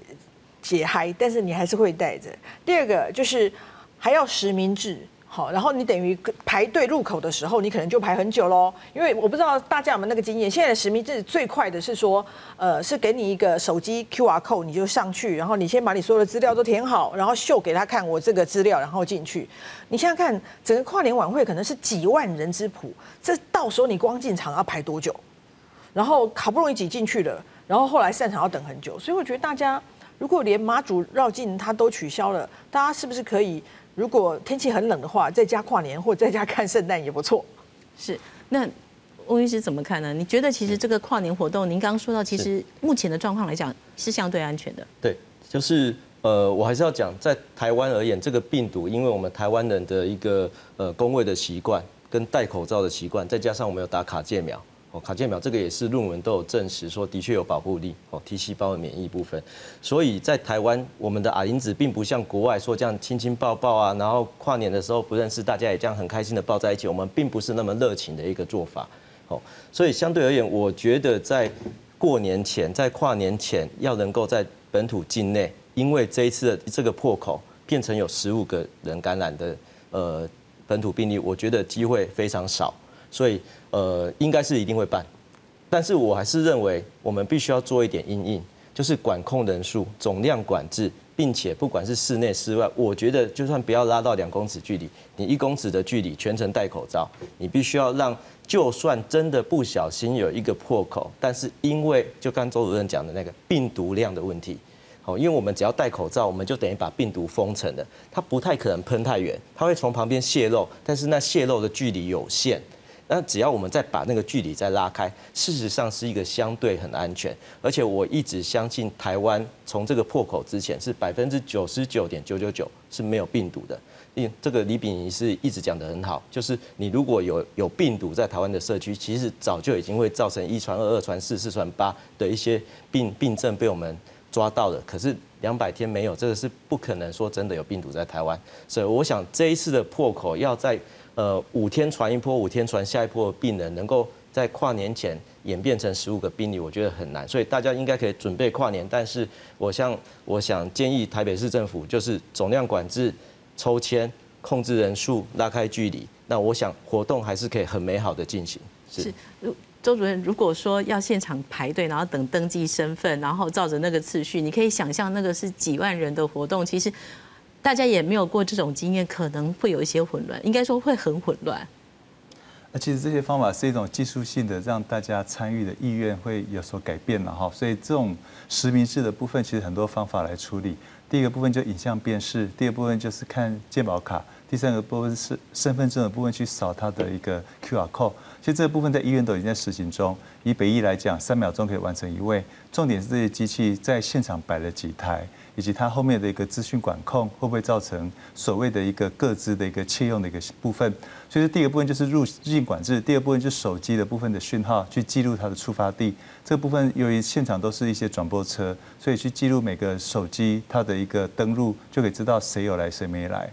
解嗨，但是你还是会戴着。第二个就是还要实名制。好，然后你等于排队入口的时候，你可能就排很久喽。因为我不知道大家有没有那个经验，现在的实名制最快的是说，呃，是给你一个手机 QR code，你就上去，然后你先把你所有的资料都填好，然后秀给他看我这个资料，然后进去。你想想看，整个跨年晚会可能是几万人之谱，这到时候你光进场要排多久？然后好不容易挤进去了，然后后来散场要等很久。所以我觉得大家如果连马祖绕境它都取消了，大家是不是可以？如果天气很冷的话，在家跨年或在家看圣诞也不错。是，那翁医师怎么看呢？你觉得其实这个跨年活动，您刚刚说到，其实目前的状况来讲是相对安全的。对，就是呃，我还是要讲，在台湾而言，这个病毒，因为我们台湾人的一个呃工位的习惯跟戴口罩的习惯，再加上我们有打卡介苗。卡介苗这个也是论文都有证实说的确有保护力哦，T 细胞的免疫部分，所以在台湾我们的阿因子并不像国外说这样亲亲抱抱啊，然后跨年的时候不认识大家也这样很开心的抱在一起，我们并不是那么热情的一个做法哦，所以相对而言，我觉得在过年前，在跨年前要能够在本土境内，因为这一次的这个破口变成有十五个人感染的呃本土病例，我觉得机会非常少。所以，呃，应该是一定会办，但是我还是认为我们必须要做一点阴影，就是管控人数、总量管制，并且不管是室内室外，我觉得就算不要拉到两公尺距离，你一公尺的距离全程戴口罩，你必须要让，就算真的不小心有一个破口，但是因为就刚周主任讲的那个病毒量的问题，好，因为我们只要戴口罩，我们就等于把病毒封城了，它不太可能喷太远，它会从旁边泄漏，但是那泄漏的距离有限。那只要我们再把那个距离再拉开，事实上是一个相对很安全，而且我一直相信台湾从这个破口之前是百分之九十九点九九九是没有病毒的。因这个李炳仪是一直讲得很好，就是你如果有有病毒在台湾的社区，其实早就已经会造成一传二、二传四、四传八的一些病病症被我们抓到了。可是两百天没有，这个是不可能说真的有病毒在台湾。所以我想这一次的破口要在。呃，五天传一波，五天传下一波病人，能够在跨年前演变成十五个病例，我觉得很难。所以大家应该可以准备跨年，但是我像我想建议台北市政府就是总量管制、抽签、控制人数、拉开距离。那我想活动还是可以很美好的进行。是，周主任，如果说要现场排队，然后等登记身份，然后照着那个次序，你可以想象那个是几万人的活动，其实。大家也没有过这种经验，可能会有一些混乱，应该说会很混乱。那其实这些方法是一种技术性的，让大家参与的意愿会有所改变了哈。所以这种实名制的部分，其实很多方法来处理。第一个部分就影像辨识，第二部分就是看健保卡，第三个部分是身份证的部分去扫它的一个 QR code。其实这个部分在医院都已经在实行中。以北医来讲，三秒钟可以完成一位。重点是这些机器在现场摆了几台。以及它后面的一个资讯管控会不会造成所谓的一个各自的一个窃用的一个部分？所以第一个部分就是入境管制，第二部分就是手机的部分的讯号去记录它的出发地。这部分由于现场都是一些转播车，所以去记录每个手机它的一个登录，就可以知道谁有来谁没来。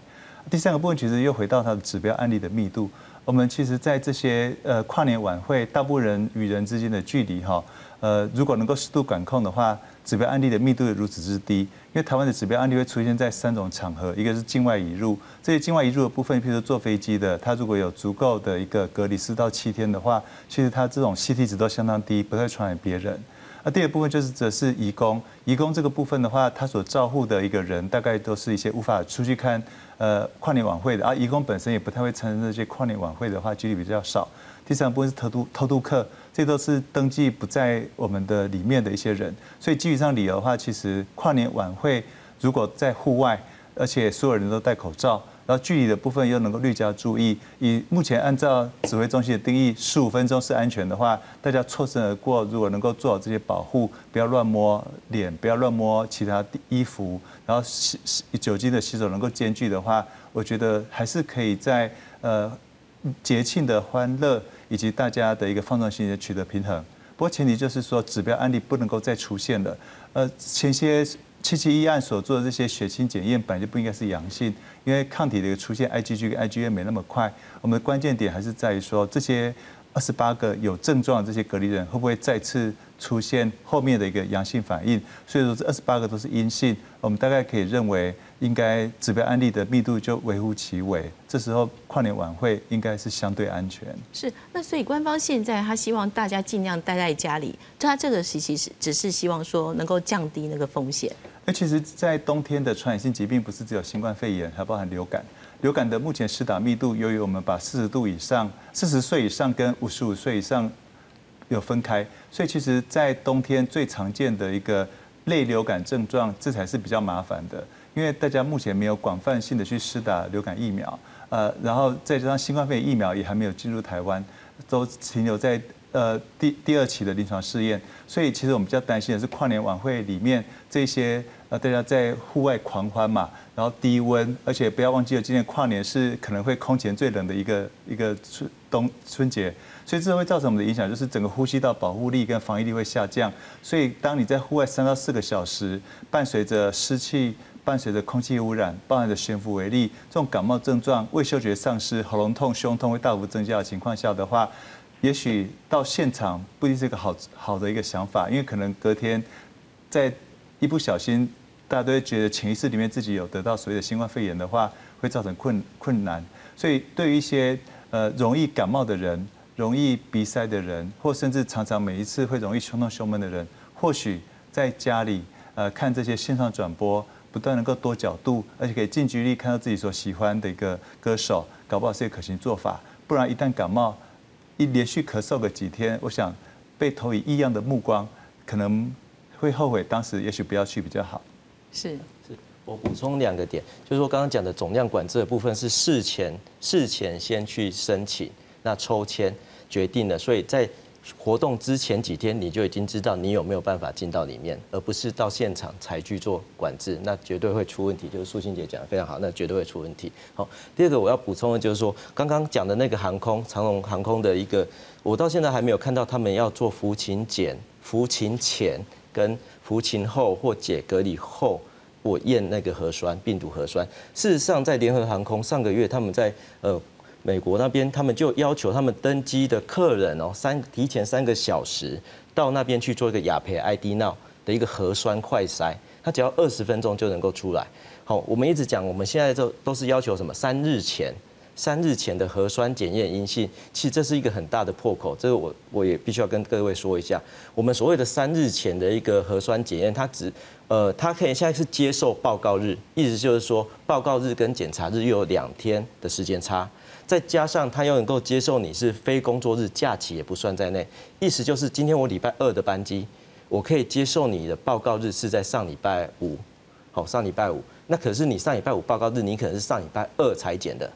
第三个部分其实又回到它的指标案例的密度。我们其实在这些呃跨年晚会，大部分人与人之间的距离哈，呃如果能够适度管控的话。指标案例的密度如此之低，因为台湾的指标案例会出现在三种场合，一个是境外引入，这些境外引入的部分，譬如坐飞机的，它如果有足够的一个隔离四到七天的话，其实它这种 CT 值都相当低，不太传染别人。那第二部分就是则是移工，移工这个部分的话，他所照护的一个人，大概都是一些无法出去看呃跨年晚会的，而移工本身也不太会参加这些跨年晚会的话，几率比较少。第三部分是偷渡偷渡客。这都是登记不在我们的里面的一些人，所以基于上理由的话，其实跨年晚会如果在户外，而且所有人都戴口罩，然后距离的部分又能够略加注意。以目前按照指挥中心的定义，十五分钟是安全的话，大家错身而过，如果能够做好这些保护，不要乱摸脸，不要乱摸其他衣服，然后洗洗酒精的洗手能够间距的话，我觉得还是可以在呃节庆的欢乐以及大家的一个放纵心情取得平衡。不过前提就是说，指标案例不能够再出现了。呃，前些七七一案所做的这些血清检验本来就不应该是阳性，因为抗体的一个出现，IgG 跟 IgA 没那么快。我们的关键点还是在于说，这些二十八个有症状的这些隔离人会不会再次出现后面的一个阳性反应？所以说这二十八个都是阴性，我们大概可以认为。应该指标案例的密度就微乎其微，这时候跨年晚会应该是相对安全。是，那所以官方现在他希望大家尽量待在家里，他这个其实是只是希望说能够降低那个风险。那其实，在冬天的传染性疾病不是只有新冠肺炎，还包含流感。流感的目前施打密度，由于我们把四十度以上、四十岁以上跟五十五岁以上有分开，所以其实，在冬天最常见的一个类流感症状，这才是比较麻烦的。因为大家目前没有广泛性的去施打流感疫苗，呃，然后再加上新冠肺炎疫苗也还没有进入台湾，都停留在呃第第二期的临床试验，所以其实我们比较担心的是跨年晚会里面这些那大家在户外狂欢嘛，然后低温，而且不要忘记了今年跨年是可能会空前最冷的一个一个春冬春节，所以这会造成我们的影响就是整个呼吸道保护力跟防御力会下降，所以当你在户外三到四个小时，伴随着湿气。伴随着空气污染，伴随着悬浮微粒，这种感冒症状、味嗅觉丧失、喉咙痛、胸痛会大幅增加的情况下的话，也许到现场不一定是一个好好的一个想法，因为可能隔天在一不小心，大家都会觉得潜意识里面自己有得到所谓的新冠肺炎的话，会造成困困难。所以对于一些呃容易感冒的人、容易鼻塞的人，或甚至常常每一次会容易胸痛胸闷的人，或许在家里呃看这些线上转播。不断能够多角度，而且可以近距离看到自己所喜欢的一个歌手，搞不好是一个可行做法。不然一旦感冒，一连续咳嗽个几天，我想被投以异样的目光，可能会后悔当时也许不要去比较好。是是，我补充两个点，就是说刚刚讲的总量管制的部分是事前事前先去申请，那抽签决定了，所以在。活动之前几天你就已经知道你有没有办法进到里面，而不是到现场才去做管制，那绝对会出问题。就是素心姐讲的非常好，那绝对会出问题。好，第二个我要补充的就是说，刚刚讲的那个航空长龙航空的一个，我到现在还没有看到他们要做服勤检、服勤前跟服勤后或解隔离后，我验那个核酸病毒核酸。事实上，在联合航空上个月他们在呃。美国那边，他们就要求他们登机的客人哦，三提前三个小时到那边去做一个雅培 ID Now 的一个核酸快筛，他只要二十分钟就能够出来。好，我们一直讲，我们现在都都是要求什么？三日前，三日前的核酸检验阴性，其实这是一个很大的破口。这个我我也必须要跟各位说一下，我们所谓的三日前的一个核酸检验，它只呃，它可以现在是接受报告日，意思就是说报告日跟检查日又有两天的时间差。再加上它又能够接受你是非工作日假期也不算在内，意思就是今天我礼拜二的班机，我可以接受你的报告日是在上礼拜五，好上礼拜五，那可是你上礼拜五报告日你可能是上礼拜二裁剪的，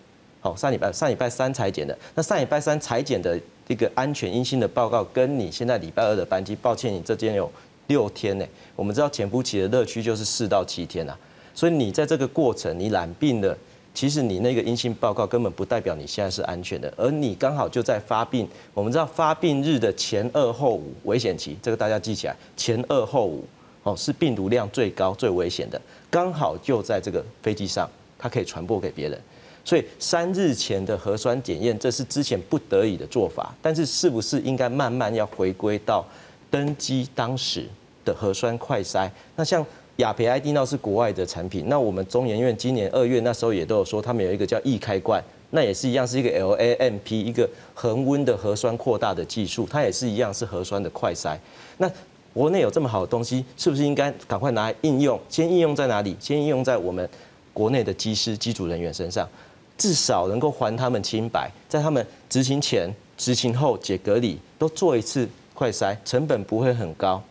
好上礼拜上礼拜三裁剪的，那上礼拜三裁剪的这个安全阴性的报告，跟你现在礼拜二的班机，抱歉你这间有六天呢，我们知道潜伏期的乐趣就是四到七天呐，所以你在这个过程你染病的。其实你那个阴性报告根本不代表你现在是安全的，而你刚好就在发病。我们知道发病日的前二后五危险期，这个大家记起来，前二后五哦是病毒量最高、最危险的，刚好就在这个飞机上，它可以传播给别人。所以三日前的核酸检验，这是之前不得已的做法，但是是不是应该慢慢要回归到登机当时的核酸快筛？那像。雅培 ID 那是国外的产品，那我们中研院今年二月那时候也都有说，他们有一个叫易开罐，那也是一样是一个 LAMP 一个恒温的核酸扩大的技术，它也是一样是核酸的快筛。那国内有这么好的东西，是不是应该赶快拿来应用？先应用在哪里？先应用在我们国内的机师、机组人员身上，至少能够还他们清白，在他们执行前、执行后解隔离都做一次快筛，成本不会很高，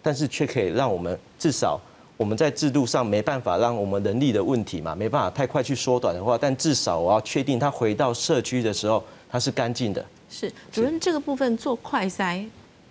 但是却可以让我们至少。我们在制度上没办法让我们人力的问题嘛，没办法太快去缩短的话，但至少我要确定他回到社区的时候，他是干净的。是主任，这个部分做快筛，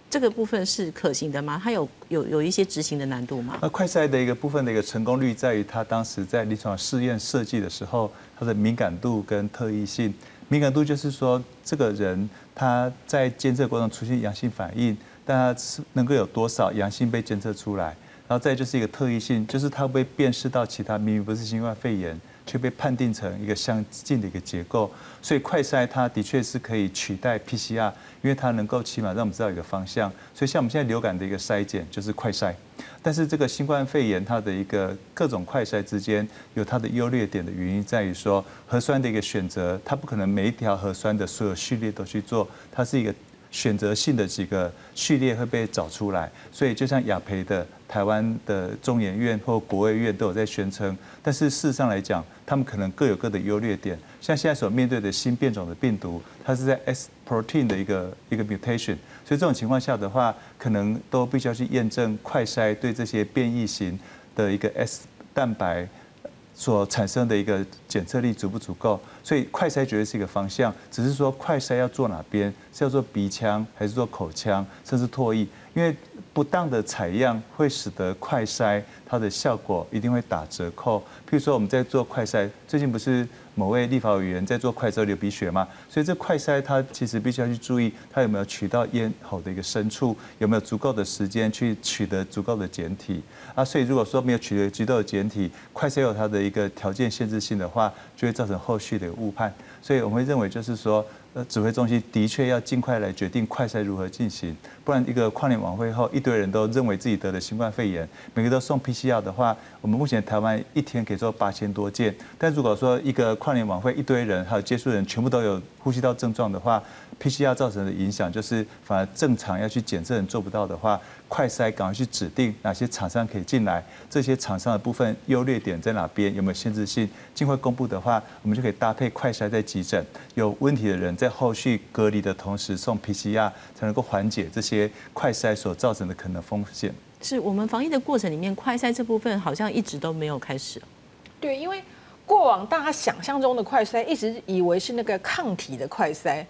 这个部分是可行的吗？它有有有一些执行的难度吗？那快筛的一个部分的一个成功率在于，它当时在临床试验设计的时候，它的敏感度跟特异性。敏感度就是说，这个人他在监测过程出现阳性反应，但他是能够有多少阳性被监测出来？然后再就是一个特异性，就是它被辨识到其他明明不是新冠肺炎，却被判定成一个相近的一个结构。所以快筛它的确是可以取代 PCR，因为它能够起码让我们知道一个方向。所以像我们现在流感的一个筛检就是快筛，但是这个新冠肺炎它的一个各种快筛之间有它的优劣点的原因在于说核酸的一个选择，它不可能每一条核酸的所有序列都去做，它是一个。选择性的几个序列会被找出来，所以就像雅培的台湾的中研院或国卫院都有在宣称，但是事实上来讲，他们可能各有各的优劣点。像现在所面对的新变种的病毒，它是在 S protein 的一个一个 mutation，所以这种情况下的话，可能都必须要去验证快筛对这些变异型的一个 S 蛋白。所产生的一个检测力足不足够？所以快筛绝对是一个方向，只是说快筛要做哪边，是要做鼻腔还是做口腔，甚至唾液？因为不当的采样会使得快筛它的效果一定会打折扣。譬如说我们在做快筛，最近不是某位立法委员在做快筛流鼻血吗？所以这快筛它其实必须要去注意，它有没有取到咽喉的一个深处，有没有足够的时间去取得足够的简体啊？所以如果说没有取得足够的简体，快筛有它的一个条件限制性的话，就会造成后续的误判。所以我们会认为就是说。呃，指挥中心的确要尽快来决定快筛如何进行，不然一个跨年晚会后，一堆人都认为自己得了新冠肺炎，每个都送 PCR 的话，我们目前台湾一天可以做八千多件。但如果说一个跨年晚会，一堆人还有接触人全部都有呼吸道症状的话，PCR 造成的影响就是反而正常要去检测人做不到的话。快筛赶快去指定哪些厂商可以进来，这些厂商的部分优劣点在哪边，有没有限制性？尽快公布的话，我们就可以搭配快筛在急诊，有问题的人在后续隔离的同时送 PCR，才能够缓解这些快筛所造成的可能风险。是我们防疫的过程里面，快筛这部分好像一直都没有开始。对，因为过往大家想象中的快筛，一直以为是那个抗体的快筛。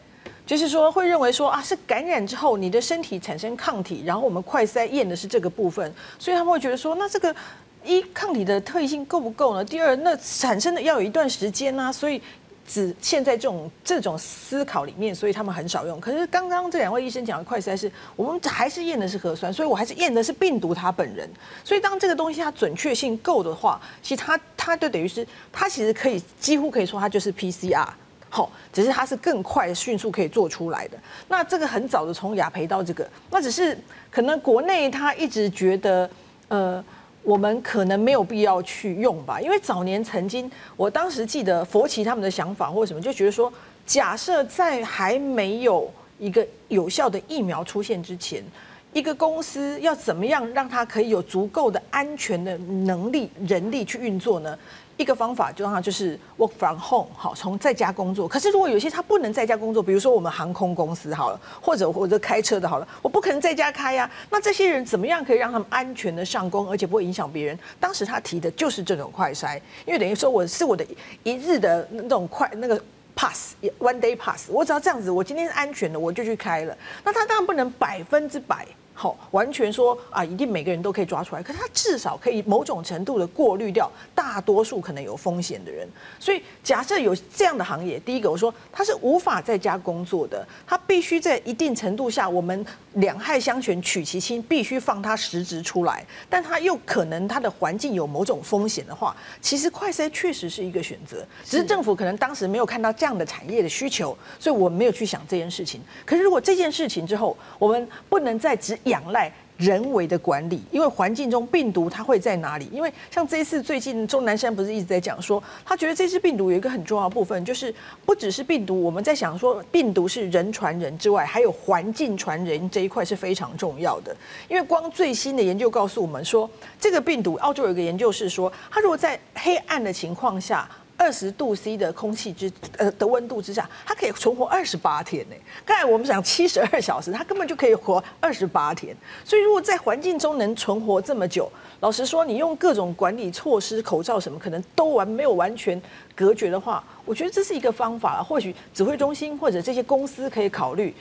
就是说，会认为说啊，是感染之后你的身体产生抗体，然后我们快筛验的是这个部分，所以他们会觉得说，那这个一抗体的特异性够不够呢？第二，那产生的要有一段时间啊，所以只现在这种这种思考里面，所以他们很少用。可是刚刚这两位医生讲的快筛是，我们还是验的是核酸，所以我还是验的是病毒它本人。所以当这个东西它准确性够的话，其实它它就等于是它其实可以几乎可以说它就是 PCR。好，只是它是更快、迅速可以做出来的。那这个很早的从雅培到这个，那只是可能国内他一直觉得，呃，我们可能没有必要去用吧。因为早年曾经，我当时记得佛奇他们的想法或什么，就觉得说，假设在还没有一个有效的疫苗出现之前，一个公司要怎么样让它可以有足够的安全的能力、人力去运作呢？一个方法就让他就是 work from home，好，从在家工作。可是如果有些他不能在家工作，比如说我们航空公司好了，或者或者开车的好了，我不可能在家开呀。那这些人怎么样可以让他们安全的上工，而且不会影响别人？当时他提的就是这种快筛，因为等于说我是我的一日的那种快那个 pass，one day pass，我只要这样子，我今天是安全的，我就去开了。那他当然不能百分之百。好，完全说啊，一定每个人都可以抓出来。可是他至少可以某种程度的过滤掉大多数可能有风险的人。所以假设有这样的行业，第一个我说他是无法在家工作的，他必须在一定程度下，我们两害相权取其轻，必须放他实职出来。但他又可能他的环境有某种风险的话，其实快筛确实是一个选择。只是政府可能当时没有看到这样的产业的需求，所以我们没有去想这件事情。可是如果这件事情之后，我们不能再只仰赖人为的管理，因为环境中病毒它会在哪里？因为像这一次最近钟南山不是一直在讲说，他觉得这次病毒有一个很重要部分，就是不只是病毒，我们在想说病毒是人传人之外，还有环境传人这一块是非常重要的。因为光最新的研究告诉我们说，这个病毒，澳洲有一个研究是说，它如果在黑暗的情况下。二十度 C 的空气之呃的温度之下，它可以存活二十八天呢。刚才我们讲七十二小时，它根本就可以活二十八天。所以如果在环境中能存活这么久，老实说，你用各种管理措施、口罩什么，可能都完没有完全隔绝的话，我觉得这是一个方法。或许指挥中心或者这些公司可以考虑。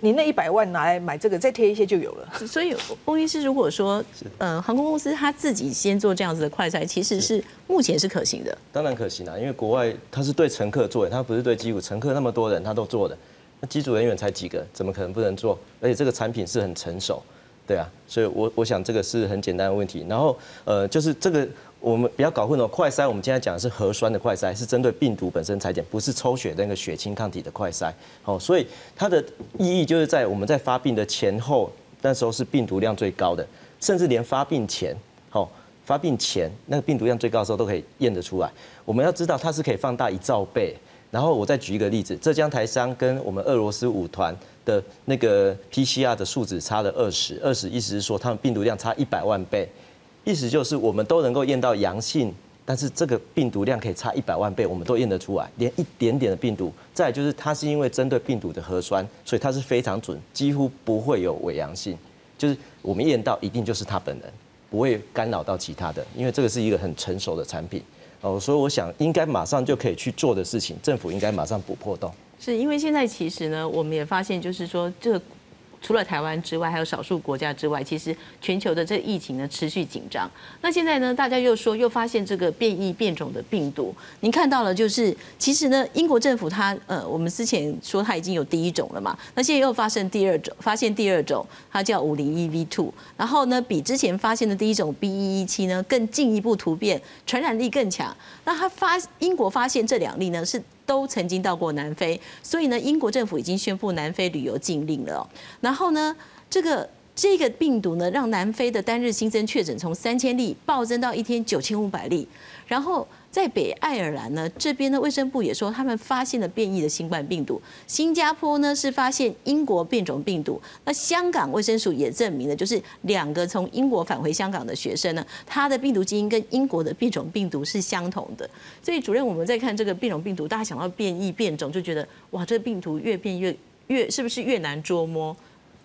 你那一百万拿来买这个，再贴一些就有了。所以，翁医师如果说，呃，航空公司他自己先做这样子的快筛，其实是目前是可行的。当然可行啊，因为国外他是对乘客做的，他不是对机组乘客那么多人他都做的，那机组人员才几个，怎么可能不能做？而且这个产品是很成熟，对啊，所以我我想这个是很简单的问题。然后，呃，就是这个。我们不要搞混哦，快筛我们今天讲的是核酸的快筛，是针对病毒本身裁剪，不是抽血那个血清抗体的快筛。好，所以它的意义就是在我们在发病的前后，那时候是病毒量最高的，甚至连发病前，好，发病前那个病毒量最高的时候都可以验得出来。我们要知道它是可以放大一兆倍。然后我再举一个例子，浙江台商跟我们俄罗斯舞团的那个 PCR 的数值差了二十，二十意思是说他们病毒量差一百万倍。意思就是我们都能够验到阳性，但是这个病毒量可以差一百万倍，我们都验得出来，连一点点的病毒。再就是它是因为针对病毒的核酸，所以它是非常准，几乎不会有伪阳性，就是我们验到一定就是他本人，不会干扰到其他的，因为这个是一个很成熟的产品哦，所以我想应该马上就可以去做的事情，政府应该马上补破洞。是因为现在其实呢，我们也发现就是说这。除了台湾之外，还有少数国家之外，其实全球的这疫情呢持续紧张。那现在呢，大家又说又发现这个变异变种的病毒。您看到了，就是其实呢，英国政府它呃，我们之前说它已经有第一种了嘛，那现在又发生第二种，发现第二种，它叫五零一 V two，然后呢，比之前发现的第一种 B 一一七呢更进一步突变，传染力更强。那它发英国发现这两例呢是。都曾经到过南非，所以呢，英国政府已经宣布南非旅游禁令了。然后呢，这个这个病毒呢，让南非的单日新增确诊从三千例暴增到一天九千五百例。然后。在北爱尔兰呢，这边的卫生部也说他们发现了变异的新冠病毒。新加坡呢是发现英国变种病毒。那香港卫生署也证明了，就是两个从英国返回香港的学生呢，他的病毒基因跟英国的变种病毒是相同的。所以主任，我们在看这个变种病毒，大家想到变异变种，就觉得哇，这个病毒越变越越是不是越难捉摸？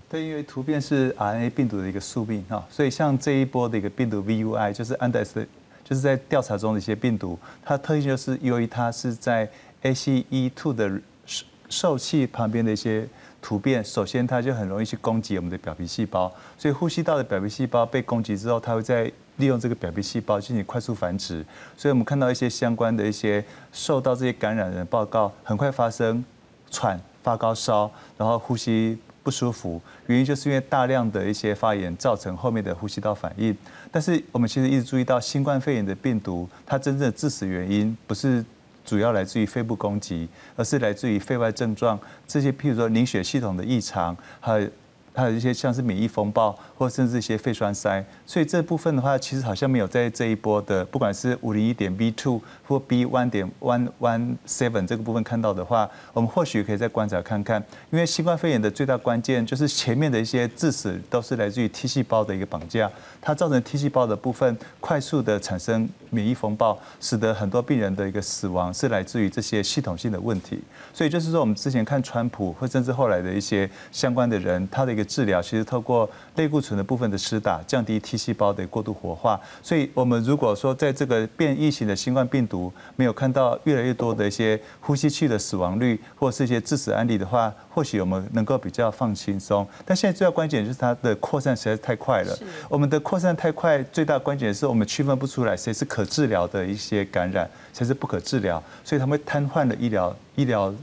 对，因为突变是 RNA 病毒的一个宿命哈，所以像这一波的一个病毒 VUI 就是安德斯。就是在调查中的一些病毒，它特性就是由于它是在 ACE2 的受受气旁边的一些突变，首先它就很容易去攻击我们的表皮细胞，所以呼吸道的表皮细胞被攻击之后，它会在利用这个表皮细胞进行快速繁殖，所以我们看到一些相关的一些受到这些感染人报告，很快发生喘、发高烧，然后呼吸。不舒服，原因就是因为大量的一些发炎造成后面的呼吸道反应。但是我们其实一直注意到，新冠肺炎的病毒，它真正的致死原因不是主要来自于肺部攻击，而是来自于肺外症状，这些譬如说凝血系统的异常，还有。它有一些像是免疫风暴，或甚至一些肺栓塞，所以这部分的话，其实好像没有在这一波的，不管是五零一点 B two 或 B one 点 one one seven 这个部分看到的话，我们或许可以再观察看看。因为新冠肺炎的最大关键就是前面的一些致死都是来自于 T 细胞的一个绑架，它造成 T 细胞的部分快速的产生免疫风暴，使得很多病人的一个死亡是来自于这些系统性的问题。所以就是说，我们之前看川普，或甚至后来的一些相关的人，他的治疗其实透过类固醇的部分的施打，降低 T 细胞的过度活化。所以，我们如果说在这个变异型的新冠病毒没有看到越来越多的一些呼吸器的死亡率，或是一些致死案例的话，或许我们能够比较放轻松。但现在最要关键就是它的扩散实在是太快了。我们的扩散太快，最大关键是我们区分不出来谁是可治疗的一些感染，谁是不可治疗，所以他们瘫痪了医疗医疗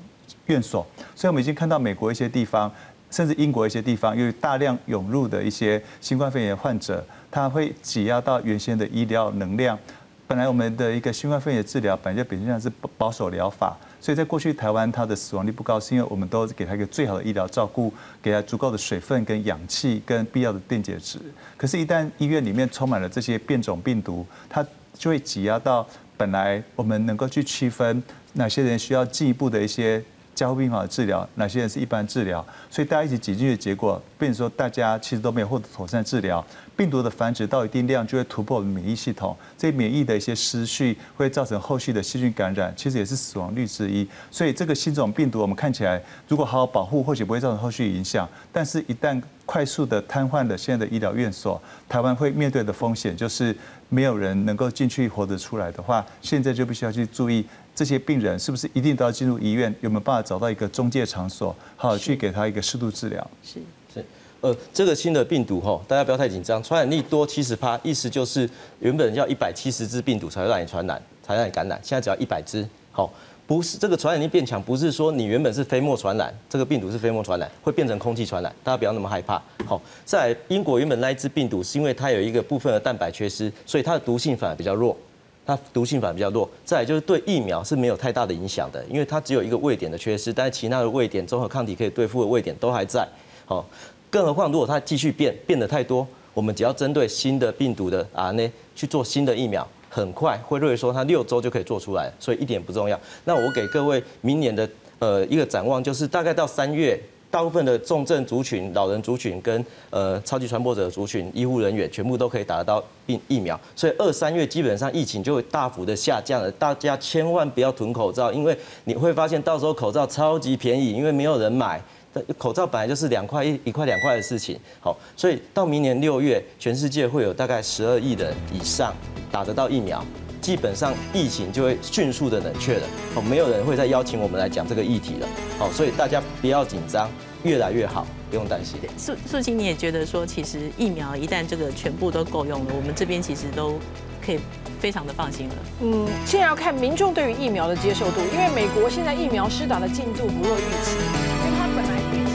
院所。所以我们已经看到美国一些地方。甚至英国一些地方，由于大量涌入的一些新冠肺炎患者，他会挤压到原先的医疗能量。本来我们的一个新冠肺炎治疗本来就本质上是保守疗法，所以在过去台湾它的死亡率不高，是因为我们都给他一个最好的医疗照顾，给他足够的水分跟氧气跟必要的电解质。可是，一旦医院里面充满了这些变种病毒，它就会挤压到本来我们能够去区分哪些人需要进一步的一些。加护病房的治疗，哪些人是一般治疗，所以大家一起挤进去的结果，变成说大家其实都没有获得妥善治疗。病毒的繁殖到一定量就会突破我们免疫系统，这免疫的一些失序会造成后续的细菌感染，其实也是死亡率之一。所以这个新种病毒我们看起来如果好好保护，或许不会造成后续影响，但是一旦快速的瘫痪了现在的医疗院所，台湾会面对的风险就是没有人能够进去活得出来的话，现在就必须要去注意这些病人是不是一定都要进入医院，有没有办法找到一个中介场所，好去给他一个适度治疗。是是。呃，这个新的病毒哈，大家不要太紧张，传染力多七十趴，意思就是原本要一百七十只病毒才会让你传染，才让你感染，现在只要一百只，好，不是这个传染力变强，不是说你原本是飞沫传染，这个病毒是飞沫传染，会变成空气传染，大家不要那么害怕。好，在英国原本那一只病毒是因为它有一个部分的蛋白缺失，所以它的毒性反而比较弱，它毒性反而比较弱。再就是对疫苗是没有太大的影响的，因为它只有一个位点的缺失，但是其他的位点综合抗体可以对付的位点都还在，好。更何况，如果它继续变，变得太多，我们只要针对新的病毒的 RNA 去做新的疫苗，很快会认为说它六周就可以做出来，所以一点不重要。那我给各位明年的呃一个展望，就是大概到三月，大部分的重症族群、老人族群跟呃超级传播者族群、医护人员全部都可以打得到病疫苗，所以二三月基本上疫情就会大幅的下降了。大家千万不要囤口罩，因为你会发现到时候口罩超级便宜，因为没有人买。口罩本来就是两块一一块两块的事情，好，所以到明年六月，全世界会有大概十二亿人以上打得到疫苗，基本上疫情就会迅速的冷却了，好，没有人会再邀请我们来讲这个议题了，好，所以大家不要紧张，越来越好，不用担心。素素清，你也觉得说，其实疫苗一旦这个全部都够用了，我们这边其实都可以非常的放心了。嗯，现在要看民众对于疫苗的接受度，因为美国现在疫苗施打的进度不若预期。